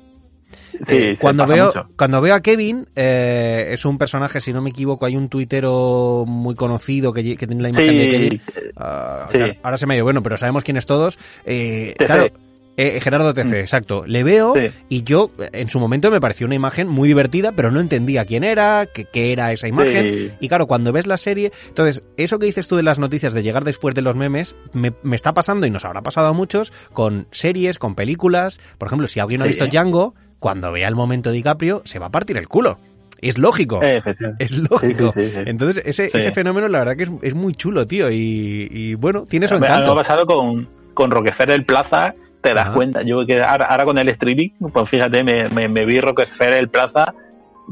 Sí, eh, cuando veo cuando veo a Kevin eh, es un personaje si no me equivoco hay un tuitero muy conocido que, tiene la imagen de Kevin. ah, ahora se me ha ido. Bueno pero sabemos quiénes todos. Eh, claro Gerardo TC, mm. exacto. Le veo y yo en su momento me pareció una imagen muy divertida, pero no entendía quién era, qué, era esa imagen. Y claro, cuando ves la serie, entonces, eso que dices tú de las noticias de llegar después de los memes, me, está pasando y nos habrá pasado a muchos con series, con películas. Por ejemplo, si alguien ha visto Django, cuando vea el momento de DiCaprio, se va a partir el culo. Es lógico. es lógico. Entonces, ese, ese, fenómeno, la verdad que es, muy chulo, tío. Y, bueno, tiene su encanto. Algo ha pasado con, con el Plaza, te das cuenta. Yo que ahora, con el streaming, pues fíjate, me, me, vi el Plaza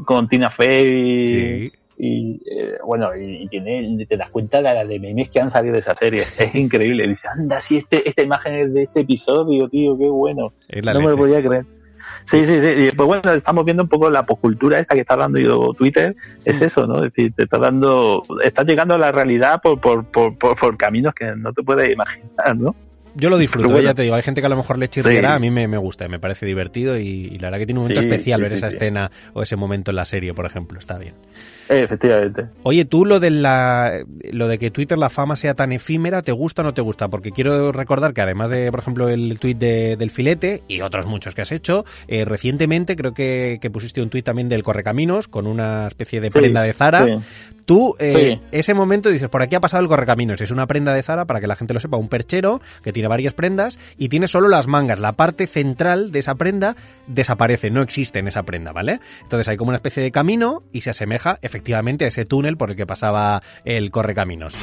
con Tina Fey y, eh, bueno, y, tiene, te das cuenta de la de memes que han salido de esa serie. Es increíble. Dice, anda, si este, esta imagen es de este episodio, tío, qué bueno. no me lo podía creer. Sí, sí, sí. Y pues bueno, estamos viendo un poco la poscultura esta que está hablando Twitter. Es mm. eso, ¿no? Es decir, te está dando, estás llegando a la realidad por, por, por, por caminos que no te puedes imaginar, ¿no? Yo lo disfruto, ya te digo, hay gente que a lo mejor le chirriará, a mí me, gusta, me parece divertido y, la verdad que tiene un momento especial ver esa escena o ese momento en la serie, por ejemplo, está bien. Efectivamente. Oye, tú lo de la lo de que Twitter la fama sea tan efímera, ¿te gusta o no te gusta? Porque quiero recordar que además de, por ejemplo, el tweet del filete y otros muchos que has hecho, eh, recientemente creo que, pusiste un tweet también del Correcaminos con una especie de prenda de Zara. Tú, eh, ese momento dices, por aquí ha pasado el Correcaminos, es una prenda de Zara, para que la gente lo sepa, un perchero que tiene varias prendas y tiene solo las mangas. La parte central de esa prenda desaparece, no existe en esa prenda, ¿vale? Entonces hay como una especie de camino y se asemeja efectivamente a ese túnel por el que pasaba el correcaminos.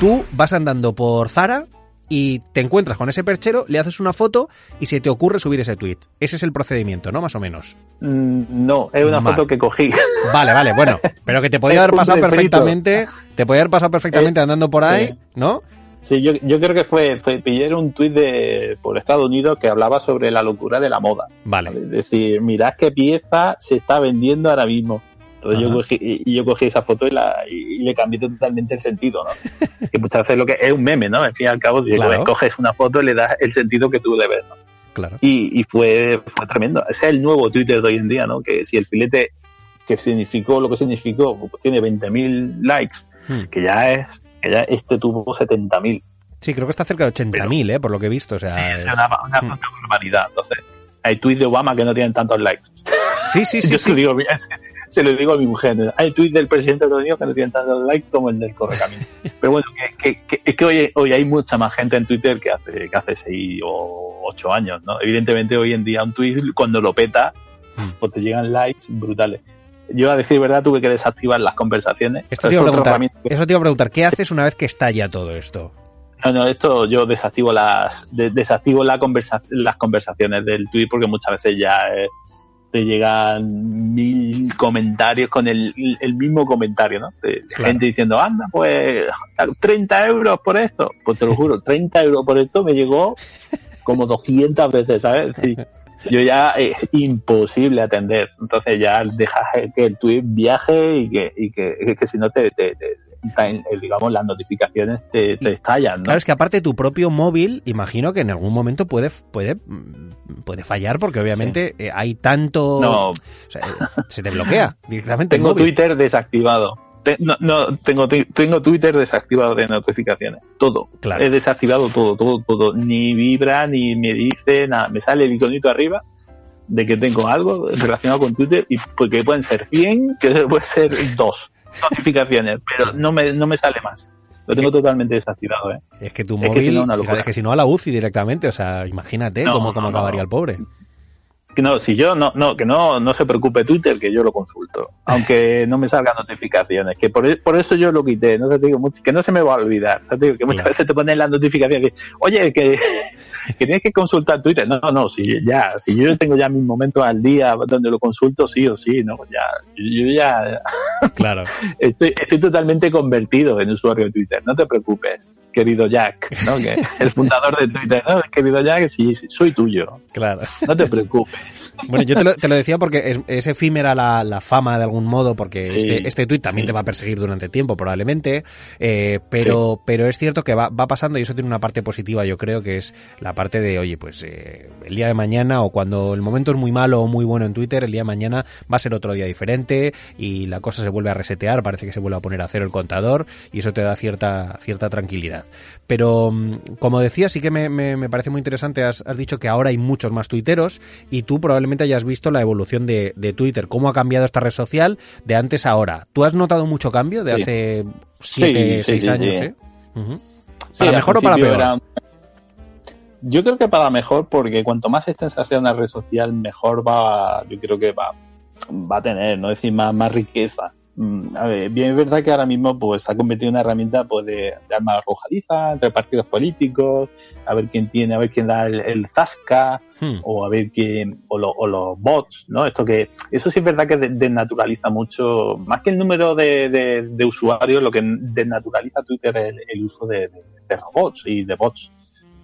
Tú vas andando por Zara y te encuentras con ese perchero, le haces una foto y se te ocurre subir ese tweet. Ese es el procedimiento, ¿no? Más o menos. Mm, no, es una foto que cogí. Vale, vale, bueno, pero que te podía haber pasado perfectamente, te podía haber pasado perfectamente andando por ahí, ¿no? Sí, yo, yo creo que fue, fue pillé un tuit de por Estados Unidos que hablaba sobre la locura de la moda. Vale. Es decir, mirad qué pieza se está vendiendo ahora mismo. Entonces yo cogí, yo cogí esa foto y, la, y le cambié totalmente el sentido, ¿no? que muchas veces lo que es un meme, ¿no? Al fin y al cabo, si coges una foto y le das el sentido que tú le ves, ¿no? Claro. Y, y fue, fue tremendo. Ese es el nuevo Twitter de hoy en día, ¿no? Que si el filete que significó lo que significó, pues tiene 20.000 likes, hmm. que ya es ya este tuvo 70.000. Sí, creo que está cerca de 80.000, ¿eh? por lo que he visto. O sea, sí, es una, una, mm. barbaridad. Entonces, hay tweets de Obama que no tienen tantos likes. Sí, sí, sí. Yo Se, Lo digo, se lo digo a mi mujer. Hay tweets del presidente de Estados Unidos que no tienen tantos likes como el del Correcamino. Pero bueno, que, que, es que hoy, hoy hay mucha más gente en Twitter que hace, que hace 6 o 8 años, ¿no? Evidentemente hoy en día un tweet cuando lo peta, mm. pues te llegan likes brutales yo a decir verdad tuve que desactivar las conversaciones. Esto te, iba a preguntar, eso te iba a preguntar, ¿qué haces una vez que estalla todo esto? No, no, esto yo desactivo las desactivo la las conversaciones del tweet porque muchas veces ya eh, te llegan mil comentarios con el, mismo comentario, ¿no? De gente diciendo, anda, pues 30 euros por esto. Pues te lo juro, 30 euros por esto me llegó como 200 veces, ¿sabes? Yo ya es imposible atender. Entonces ya dejas que el tweet viaje y que, y que, que si no te, te, eh, digamos, las notificaciones te, te estallan. Claro, es que aparte tu propio móvil, imagino que en algún momento puede, puede, puede fallar porque obviamente eh, hay tanto... No. Eh, se te bloquea directamente. Tengo Twitter desactivado no, no, tengo, tengo Twitter desactivado de notificaciones. Todo. He desactivado todo, todo, todo. Ni vibra, ni me dice nada. Me sale el iconito arriba de que tengo algo relacionado con Twitter y porque pueden ser 100, que puede ser dos notificaciones, pero no me, no me sale más. Lo tengo totalmente desactivado, ¿eh? Es que tu móvil, es que si no, a la UCI directamente, o sea, imagínate cómo, cómo acabaría el pobre no, si yo no, no, que no, no se preocupe Twitter, que yo lo consulto, aunque no me salgan notificaciones, que por, por eso yo lo quité, no te digo, que no se me va a olvidar, digo, que muchas veces te ponen las notificaciones, que, oye, que, que tienes que consultar Twitter, no, no, si ya, si yo tengo ya mis momentos al día donde lo consulto sí o sí, no, ya, yo ya, claro, estoy, estoy totalmente convertido en usuario de Twitter, no te preocupes. Querido Jack, ¿no? Que el fundador de Twitter, ¿no? Querido Jack, sí, soy tuyo. Claro. No te preocupes. Bueno, yo te lo, te lo decía porque es, efímera la, fama de algún modo, porque este, este tweet también te va a perseguir durante tiempo, probablemente. Eh, pero, pero es cierto que va, va, pasando y eso tiene una parte positiva, yo creo, que es la parte de, oye, pues eh, el día de mañana o cuando el momento es muy malo o muy bueno en Twitter, el día de mañana va a ser otro día diferente y la cosa se vuelve a resetear, parece que se vuelve a poner a cero el contador y eso te da cierta, cierta tranquilidad. Pero, mm, como decía, sí que me, me, parece muy interesante, has, has, dicho que ahora hay muchos más tuiteros y tú probablemente hayas visto la evolución de, de Twitter, cómo ha cambiado esta red social de antes a ahora. ¿Tú has notado mucho cambio de hace 7, 6 años? ¿eh? ¿Para mejor o para peor? Yo creo que para mejor, porque cuanto más extensa sea una red social, mejor va, yo creo que va, va a tener, no decir más, más riqueza. Mm, a ver, bien es verdad que ahora mismo pues ha convertido en una herramienta pues, de, arma arrojadiza entre partidos políticos, a ver quién tiene, a ver quién da el, zasca, hmm. o a ver quién, o, los bots, ¿no? Esto que, eso sí es verdad que desnaturaliza mucho, más que el número de, usuarios, lo que desnaturaliza Twitter es el, uso de, robots y de bots,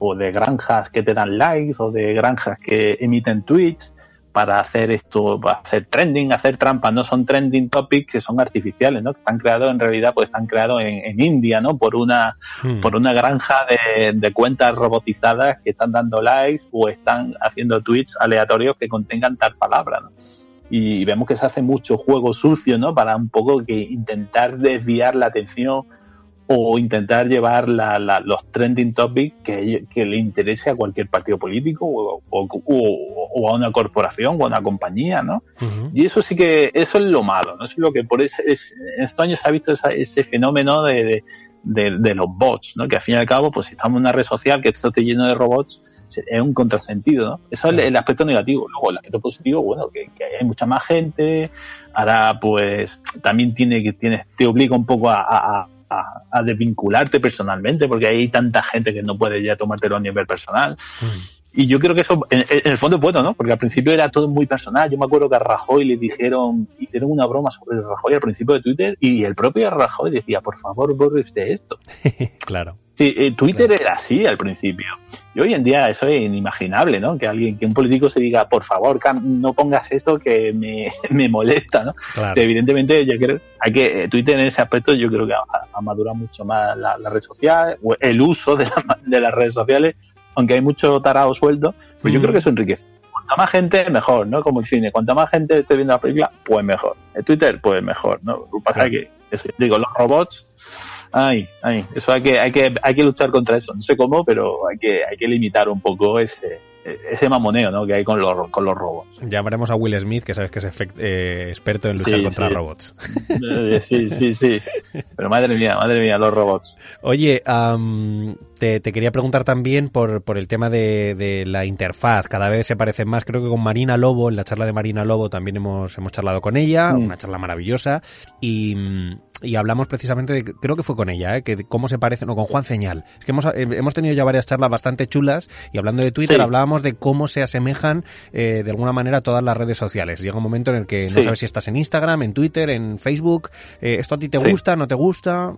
o de granjas que te dan likes, o de granjas que emiten tweets, para hacer esto, para hacer trending, hacer trampas, no son trending topics que son artificiales, ¿no? Que están creados en realidad, pues están creados en, India, ¿no? Por una, hmm. por una granja de, cuentas robotizadas que están dando likes o están haciendo tweets aleatorios que contengan tal palabra, ¿no? Y vemos que se hace mucho juego sucio, ¿no? Para un poco que intentar desviar la atención o intentar llevar los trending topics que, le interese a cualquier partido político o, a una corporación o a una compañía, ¿no? Y eso sí que, eso es lo malo, ¿no? Es lo que por ese, estos años se ha visto ese fenómeno de, los bots, ¿no? Que al fin y al cabo, pues si estamos en una red social que esto esté lleno de robots, es un contrasentido, ¿no? Eso es el, aspecto negativo. Luego, el aspecto positivo, bueno, que, hay mucha más gente, ahora pues también tiene que, tiene, te obliga un poco a a, desvincularte personalmente, porque hay tanta gente que no puede ya tomártelo a nivel personal. Mm. Y yo creo que eso, en, el fondo es bueno, ¿no? Porque al principio era todo muy personal. Yo me acuerdo que a Rajoy le dijeron, hicieron una broma sobre Rajoy al principio de Twitter y el propio Rajoy decía, por favor, borre usted esto. claro. Sí, eh, Twitter era así al principio. Y hoy en día eso es inimaginable, ¿no? Que alguien, que un político se diga, por favor, no pongas esto que me, me molesta, ¿no? evidentemente, yo creo, hay que, eh, Twitter en ese aspecto yo creo que ha, madurado mucho más la, red social, el uso de, de las redes sociales aunque hay mucho tarado sueldo, pues yo creo mm. que eso enriquece. Cuanta más gente, mejor, ¿no? Como el cine. Cuanta más gente esté viendo la película, pues mejor. El Twitter, pues mejor, ¿no? Lo que pasa es que, eso, digo, los robots, ay, ay, eso hay que, hay que, hay que luchar contra eso. No sé cómo, pero hay que, hay que limitar un poco ese, ese mamoneo ¿no? que hay con los, con los robots. Llamaremos a Will Smith, que sabes que es eh, experto en luchar contra robots. Eh, sí, sí, sí. Pero madre mía, madre mía, los robots. Oye, te, quería preguntar también por, por el tema de, la interfaz. Cada vez se parece más. Creo que con Marina Lobo, en la charla de Marina Lobo también hemos, hemos charlado con ella. Mm. Una charla maravillosa. Y y hablamos precisamente de, creo que fue con ella, ¿eh? que cómo se parece, no, con Juan Señal. Es que hemos, eh, hemos tenido ya varias charlas bastante chulas y hablando de Twitter hablábamos de cómo se asemejan eh, de alguna manera todas las redes sociales. Llega un momento en el que no sabes si estás en Instagram, en Twitter, en Facebook. Eh, ¿Esto a ti te gusta, no te gusta?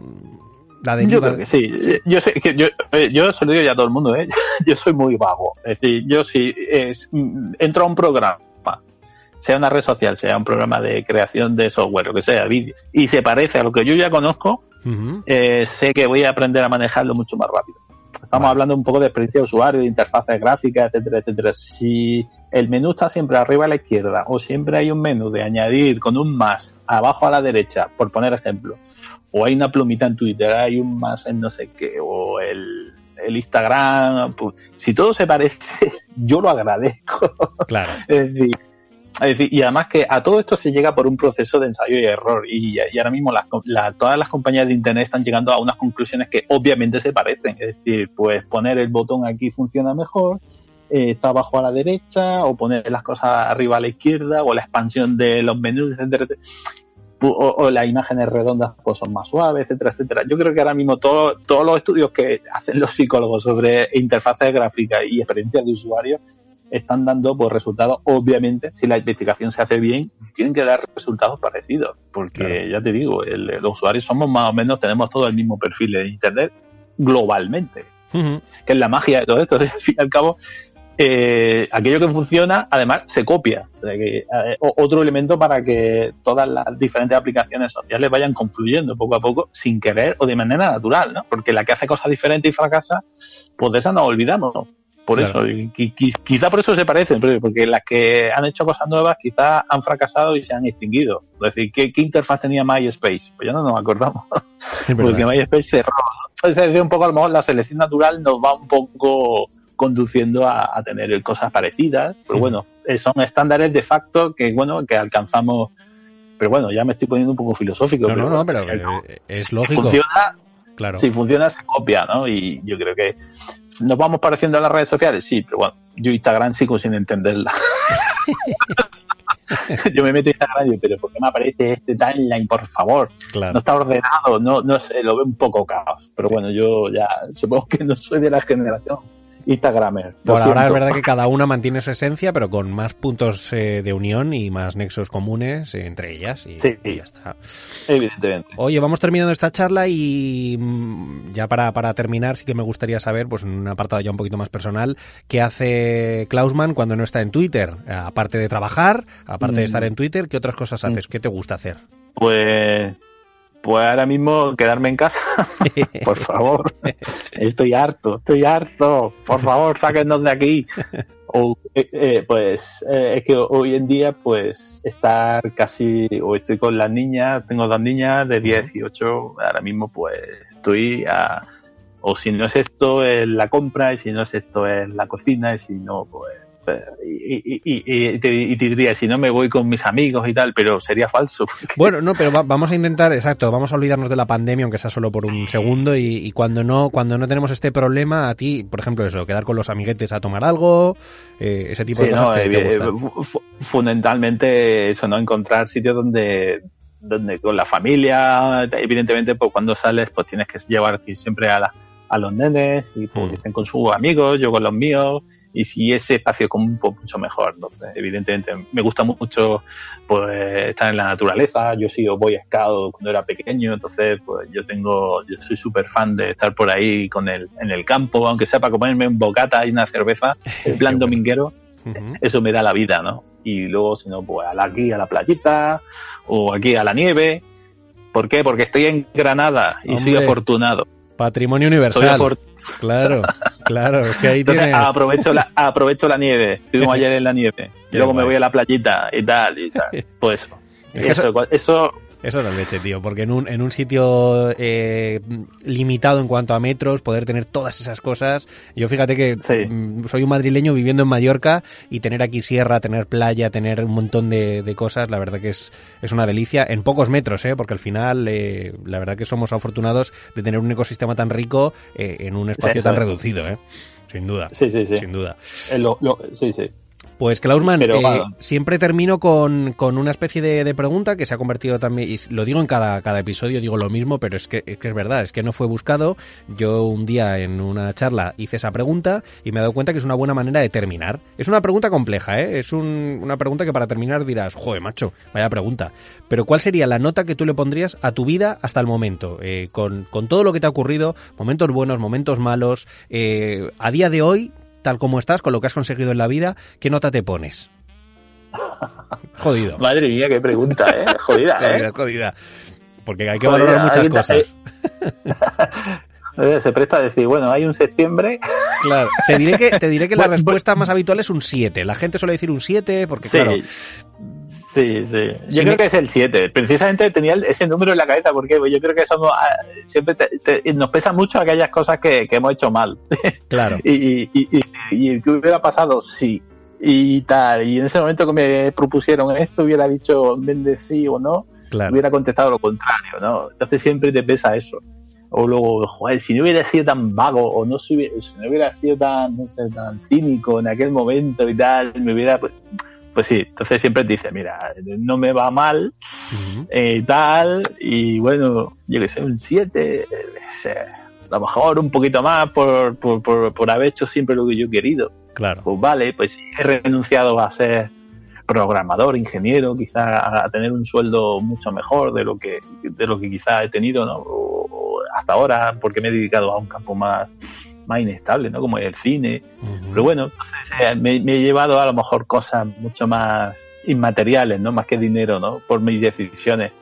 La de yo creo que sí. Yo, sé que yo, yo se lo digo ya a todo el mundo, ¿eh? yo soy muy vago. Es decir, yo si es, mm, entro a un programa sea una red social, sea un programa de creación de software, lo que sea, vídeo, y se parece a lo que yo ya conozco, eh, sé que voy a aprender a manejarlo mucho más rápido. Estamos hablando un poco de experiencia de usuario, de interfaces gráficas, etcétera, etcétera. Si el menú está siempre arriba a la izquierda o siempre hay un menú de añadir con un más abajo a la derecha, por poner ejemplo, o hay una plumita en Twitter, hay un más en no sé qué, o el, el Instagram, pues, si todo se parece, yo lo agradezco. Claro. es decir, y además que a todo esto se llega por un proceso de ensayo y error. Y, ahora mismo todas las compañías de Internet están llegando a unas conclusiones que obviamente se parecen. Es decir, pues poner el botón aquí funciona mejor, eh, está abajo a la derecha, o poner las cosas arriba a la izquierda, o la expansión de los menús, etcétera, O, las imágenes redondas pues son más suaves, etcétera, etcétera. Yo creo que ahora mismo todos los estudios que hacen los psicólogos sobre interfaces gráficas y experiencias de usuario están dando pues, resultados, obviamente, si la investigación se hace bien, tienen que dar resultados parecidos, porque ya te digo, los usuarios somos más o menos, tenemos todo el mismo perfil de Internet, globalmente, que es la magia de todo esto. Al fin y al cabo, eh, aquello que funciona, además, se copia. Eh, otro elemento para que todas las diferentes aplicaciones sociales vayan confluyendo poco a poco, sin querer o de manera natural, ¿no? Porque la que hace cosas diferentes y fracasa, pues de esa nos olvidamos, Por eso, quizá por eso se parecen, porque las que han hecho cosas nuevas quizá han fracasado y se han extinguido. Es decir, ¿qué, interfaz tenía MySpace? Pues ya no nos acordamos. porque MySpace cerró. Es decir, un poco a lo mejor la selección natural nos va un poco conduciendo a, tener cosas parecidas. Pero bueno, eh, son estándares de facto que, bueno, que alcanzamos. Pero bueno, ya me estoy poniendo un poco filosófico. No, no, no, pero es lógico. Si funciona, claro. si funciona, se copia, ¿no? Y yo creo que nos vamos pareciendo a las redes sociales, sí, pero bueno, yo Instagram sigo sin entenderla. yo me meto en Instagram y digo, pero ¿por qué me aparece este timeline, por favor? No está ordenado, no, no sé, lo veo un poco caos. Pero bueno, yo ya supongo que no soy de la generación Instagramer. Por ahora es verdad que cada una mantiene su esencia, pero con más puntos eh, de unión y más nexos comunes eh, entre ellas. Y, sí, ya está. Evidentemente. Oye, vamos terminando esta charla y mm, ya para, para terminar sí que me gustaría saber, pues en un apartado ya un poquito más personal, qué hace Klausman cuando no está en Twitter. Aparte de trabajar, aparte de mm. estar en Twitter, ¿qué otras cosas haces? Mm. ¿Qué te gusta hacer? Pues pues ahora mismo quedarme en casa, por favor. Estoy harto, estoy harto. Por favor, sáquennos de aquí. O, eh, eh, pues eh, es que hoy en día, pues estar casi, o estoy con las niñas, tengo dos niñas de 10 y 8, ahora mismo pues estoy a, o si no es esto, es la compra, y si no es esto, es la cocina, y si no, pues y, y, te, diría, si no me voy con mis amigos y tal, pero sería falso. Bueno, no, pero vamos a intentar, exacto, vamos a olvidarnos de la pandemia, aunque sea solo por un segundo, y, cuando no cuando no tenemos este problema, a ti, por ejemplo, eso, quedar con los amiguetes a tomar algo, eh, ese tipo de cosas. Eh, fundamentalmente eso, ¿no? Encontrar sitios donde donde con la familia, evidentemente, pues cuando sales, pues tienes que llevar siempre a, a los nenes y pues, mm. con sus amigos, yo con los míos, y si ese espacio común, pues mucho mejor. Evidentemente, me gusta mucho pues, estar en la naturaleza. Yo he sido Boy Scout cuando era pequeño, entonces pues yo tengo, yo soy súper fan de estar por ahí con el, en el campo, aunque sea para comerme un bocata y una cerveza, el plan dominguero, eso me da la vida, ¿no? Y luego, si no, pues aquí a la playita o aquí a la nieve. ¿Por qué? Porque estoy en Granada y soy afortunado. Patrimonio universal. Claro, claro, es que ahí tienes... aprovecho la, aprovecho la nieve, estuvimos ayer en la nieve, y luego me voy a la playita y tal, y tal. Pues eso, eso eso es la leche, tío, porque en un, en un sitio eh, limitado en cuanto a metros, poder tener todas esas cosas. Yo fíjate que mm, soy un madrileño viviendo en Mallorca y tener aquí sierra, tener playa, tener un montón de, cosas, la verdad que es, es una delicia. En pocos metros, ¿eh? porque al final, eh, la verdad que somos afortunados de tener un ecosistema tan rico eh, en un espacio tan reducido, ¿eh? Sin duda. Sí, sí, sí. Sin duda. sí, sí. Pues Klausman, eh, siempre termino con, una especie de, pregunta que se ha convertido también, y lo digo en cada, cada episodio, digo lo mismo, pero es que, es verdad, es que no fue buscado. Yo un día en una charla hice esa pregunta y me he dado cuenta que es una buena manera de terminar. Es una pregunta compleja, ¿eh? es una pregunta que para terminar dirás, joder, macho, vaya pregunta. Pero ¿cuál sería la nota que tú le pondrías a tu vida hasta el momento? Eh, con, todo lo que te ha ocurrido, momentos buenos, momentos malos, eh, a día de hoy, tal como estás, con lo que has conseguido en la vida, ¿qué nota te pones? Jodido. Madre mía, qué pregunta, ¿eh? Jodida, ¿eh? Jodida, Porque hay que valorar muchas cosas. Se presta a decir, bueno, hay un septiembre. Claro, te diré que, te diré que la respuesta más habitual es un 7. La gente suele decir un 7 porque, claro, Sí, sí. Yo creo que es el 7. Precisamente tenía ese número en la cabeza porque yo creo que somos, ah, siempre nos pesa mucho aquellas cosas que, hemos hecho mal. Claro. y, y, y, ¿qué hubiera pasado? Sí. Y tal. Y en ese momento que me propusieron esto, hubiera dicho en vez sí o no, hubiera contestado lo contrario, ¿no? Entonces siempre te pesa eso. O luego, joder, si no hubiera sido tan vago o no, si hubiera, si no hubiera sido tan, no sé, tan cínico en aquel momento y tal, me hubiera, pues, pues sí, entonces siempre te dice, mira, no me va mal, eh, tal, y bueno, yo que sé, un 7, a lo mejor un poquito más por, por, por, haber hecho siempre lo que yo he querido. Claro. Pues vale, pues he renunciado a ser programador, ingeniero, quizá a tener un sueldo mucho mejor de lo que de lo que quizá he tenido, ¿no? O, hasta ahora, porque me he dedicado a un campo más, más inestable, ¿no? Como el cine. Pero bueno, entonces, me, me, he llevado a lo mejor cosas mucho más inmateriales, ¿no? Más que dinero, ¿no? Por mis decisiones.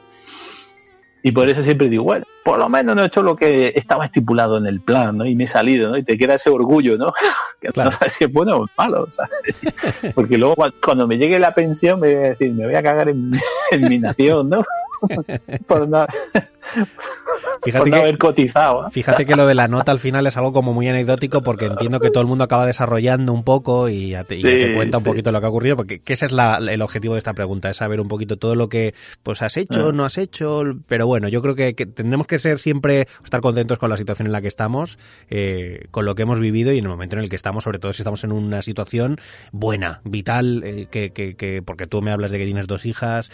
Y por eso siempre digo, bueno, por lo menos no he hecho lo que estaba estipulado en el plan, ¿no? Y me he salido, ¿no? Y te queda ese orgullo, ¿no? que no sabes si es bueno o malo, ¿sabes? Porque luego cuando me llegue la pensión me voy a decir, me voy a cagar en, en mi nación, ¿no? por, no, Fíjate que, haber cotizado. ¿eh? Fíjate que lo de la nota al final es algo como muy anecdótico porque entiendo que todo el mundo acaba desarrollando un poco y, te, cuenta un poquito lo que ha ocurrido, porque ese es el objetivo de esta pregunta, es saber un poquito todo lo que pues has hecho, ah. no has hecho, pero bueno, yo creo que, tendremos que ser siempre, estar contentos con la situación en la que estamos, eh, con lo que hemos vivido y en el momento en el que estamos, sobre todo si estamos en una situación buena, vital, eh, que, que, porque tú me hablas de que tienes dos hijas,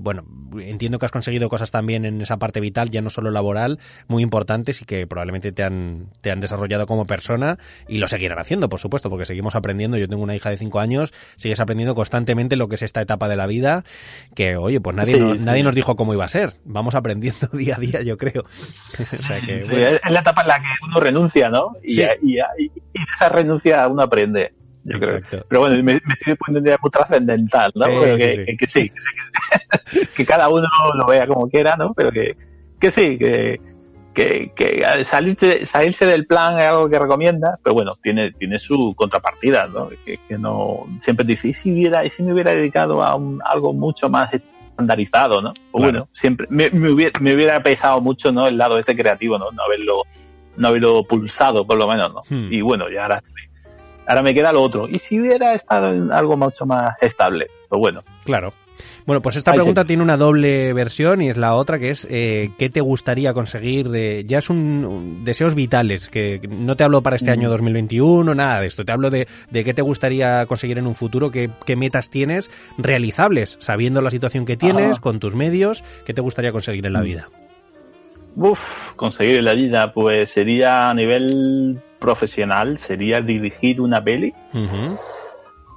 bueno, entiendo que has conseguido cosas también en esa parte vital, ya no solo laboral, muy importantes y que probablemente te han, te han desarrollado como persona y lo seguirán haciendo, por supuesto, porque seguimos aprendiendo. Yo tengo una hija de 5 años, sigues aprendiendo constantemente lo que es esta etapa de la vida, que oye, pues nadie, nos, nadie nos dijo cómo iba a ser. Vamos aprendiendo día a día, yo creo. Es la etapa en la que uno renuncia, ¿no? Y, y, esa renuncia uno aprende. Yo creo. Pero bueno, me, estoy poniendo muy trascendental, ¿no? que, que, sí, que, cada uno lo vea como quiera, ¿no? Pero que, que sí, que, que, que salirse, salirse del plan es algo que recomienda, pero bueno, tiene, tiene su contrapartida, ¿no? Que, no siempre dice, ¿y si, hubiera, y si me hubiera dedicado a un, algo mucho más estandarizado, ¿no? Pues bueno, siempre me, me, hubiera, me, hubiera, pesado mucho, ¿no? El lado este creativo, ¿no? No haberlo, no haberlo pulsado, por lo menos, ¿no? Hmm. Y bueno, ya ahora, ahora me queda lo otro. ¿Y si hubiera estado en algo mucho más estable? Pues bueno. Claro. Bueno, pues esta pregunta tiene una doble versión y es la otra que es eh, ¿qué te gustaría conseguir? De, ya es un, deseos vitales, que no te hablo para este año 2021, mm. nada de esto, te hablo de, de qué te gustaría conseguir en un futuro, qué, qué, metas tienes realizables, sabiendo la situación que tienes, con tus medios, qué te gustaría conseguir en la mm. vida. Uf, conseguir en la vida, pues sería a nivel profesional, sería dirigir una peli.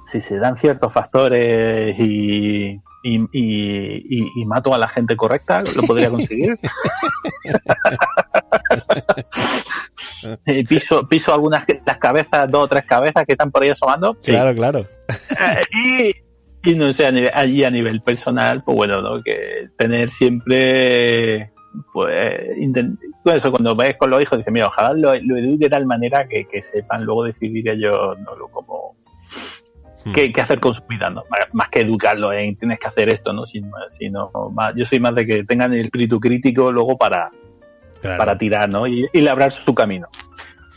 Si se dan ciertos factores y y, mato a la gente correcta, lo podría conseguir. piso, piso algunas las cabezas, dos o tres cabezas que están por ahí asomando. Claro, claro. Eh, y, no sé, allí a nivel personal, pues bueno, ¿no? que tener siempre pues eso cuando ves con los hijos dices mira ojalá lo, lo eduque de tal manera que, que sepan luego decidir ellos no lo como Hmm. qué, hacer con su vida, ¿no? Más que educarlo en tienes que hacer esto, ¿no? Sino, sino más, yo soy más de que tengan el espíritu crítico luego para, para tirar, ¿no? Y, labrar su camino.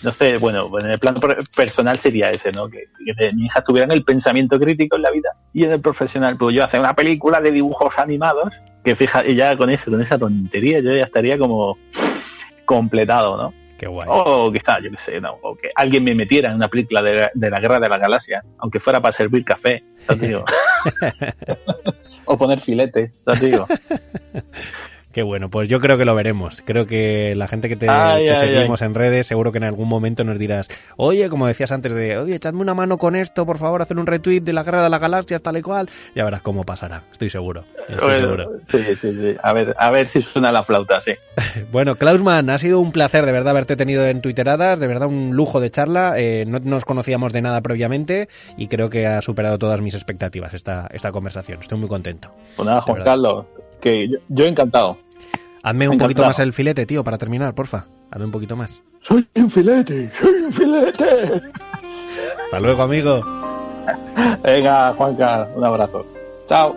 No sé, bueno, en el plano personal sería ese, ¿no? Que, mi hija tuviera el pensamiento crítico en la vida y en el profesional, pues yo hacer una película de dibujos animados, que fija, y ya con eso, con esa tontería, yo ya estaría como completado, ¿no? O que está, yo qué sé, no, o que alguien me metiera en una película de, la Guerra de la Galaxia, aunque fuera para servir café, digo? o poner filetes, te digo? Qué bueno, pues yo creo que lo veremos. Creo que la gente que te, seguimos en redes, seguro que en algún momento nos dirás, oye, como decías antes de, oye, echadme una mano con esto, por favor, hacer un retweet de la guerra de la galaxia, tal y cual. Ya verás cómo pasará, estoy seguro. Sí, sí, sí. A ver, a ver si suena la flauta, sí. bueno, Klausman, ha sido un placer de verdad haberte tenido en Twitteradas, de verdad un lujo de charla. Eh, no nos conocíamos de nada previamente y creo que ha superado todas mis expectativas esta, esta conversación. Estoy muy contento. Pues nada, Juan Carlos, que yo, he encantado. Hazme un poquito más el filete, tío, para terminar, porfa. Hazme un poquito más. Soy un filete, soy un filete. Hasta luego, amigo. Venga, Juanca, un abrazo. Chao.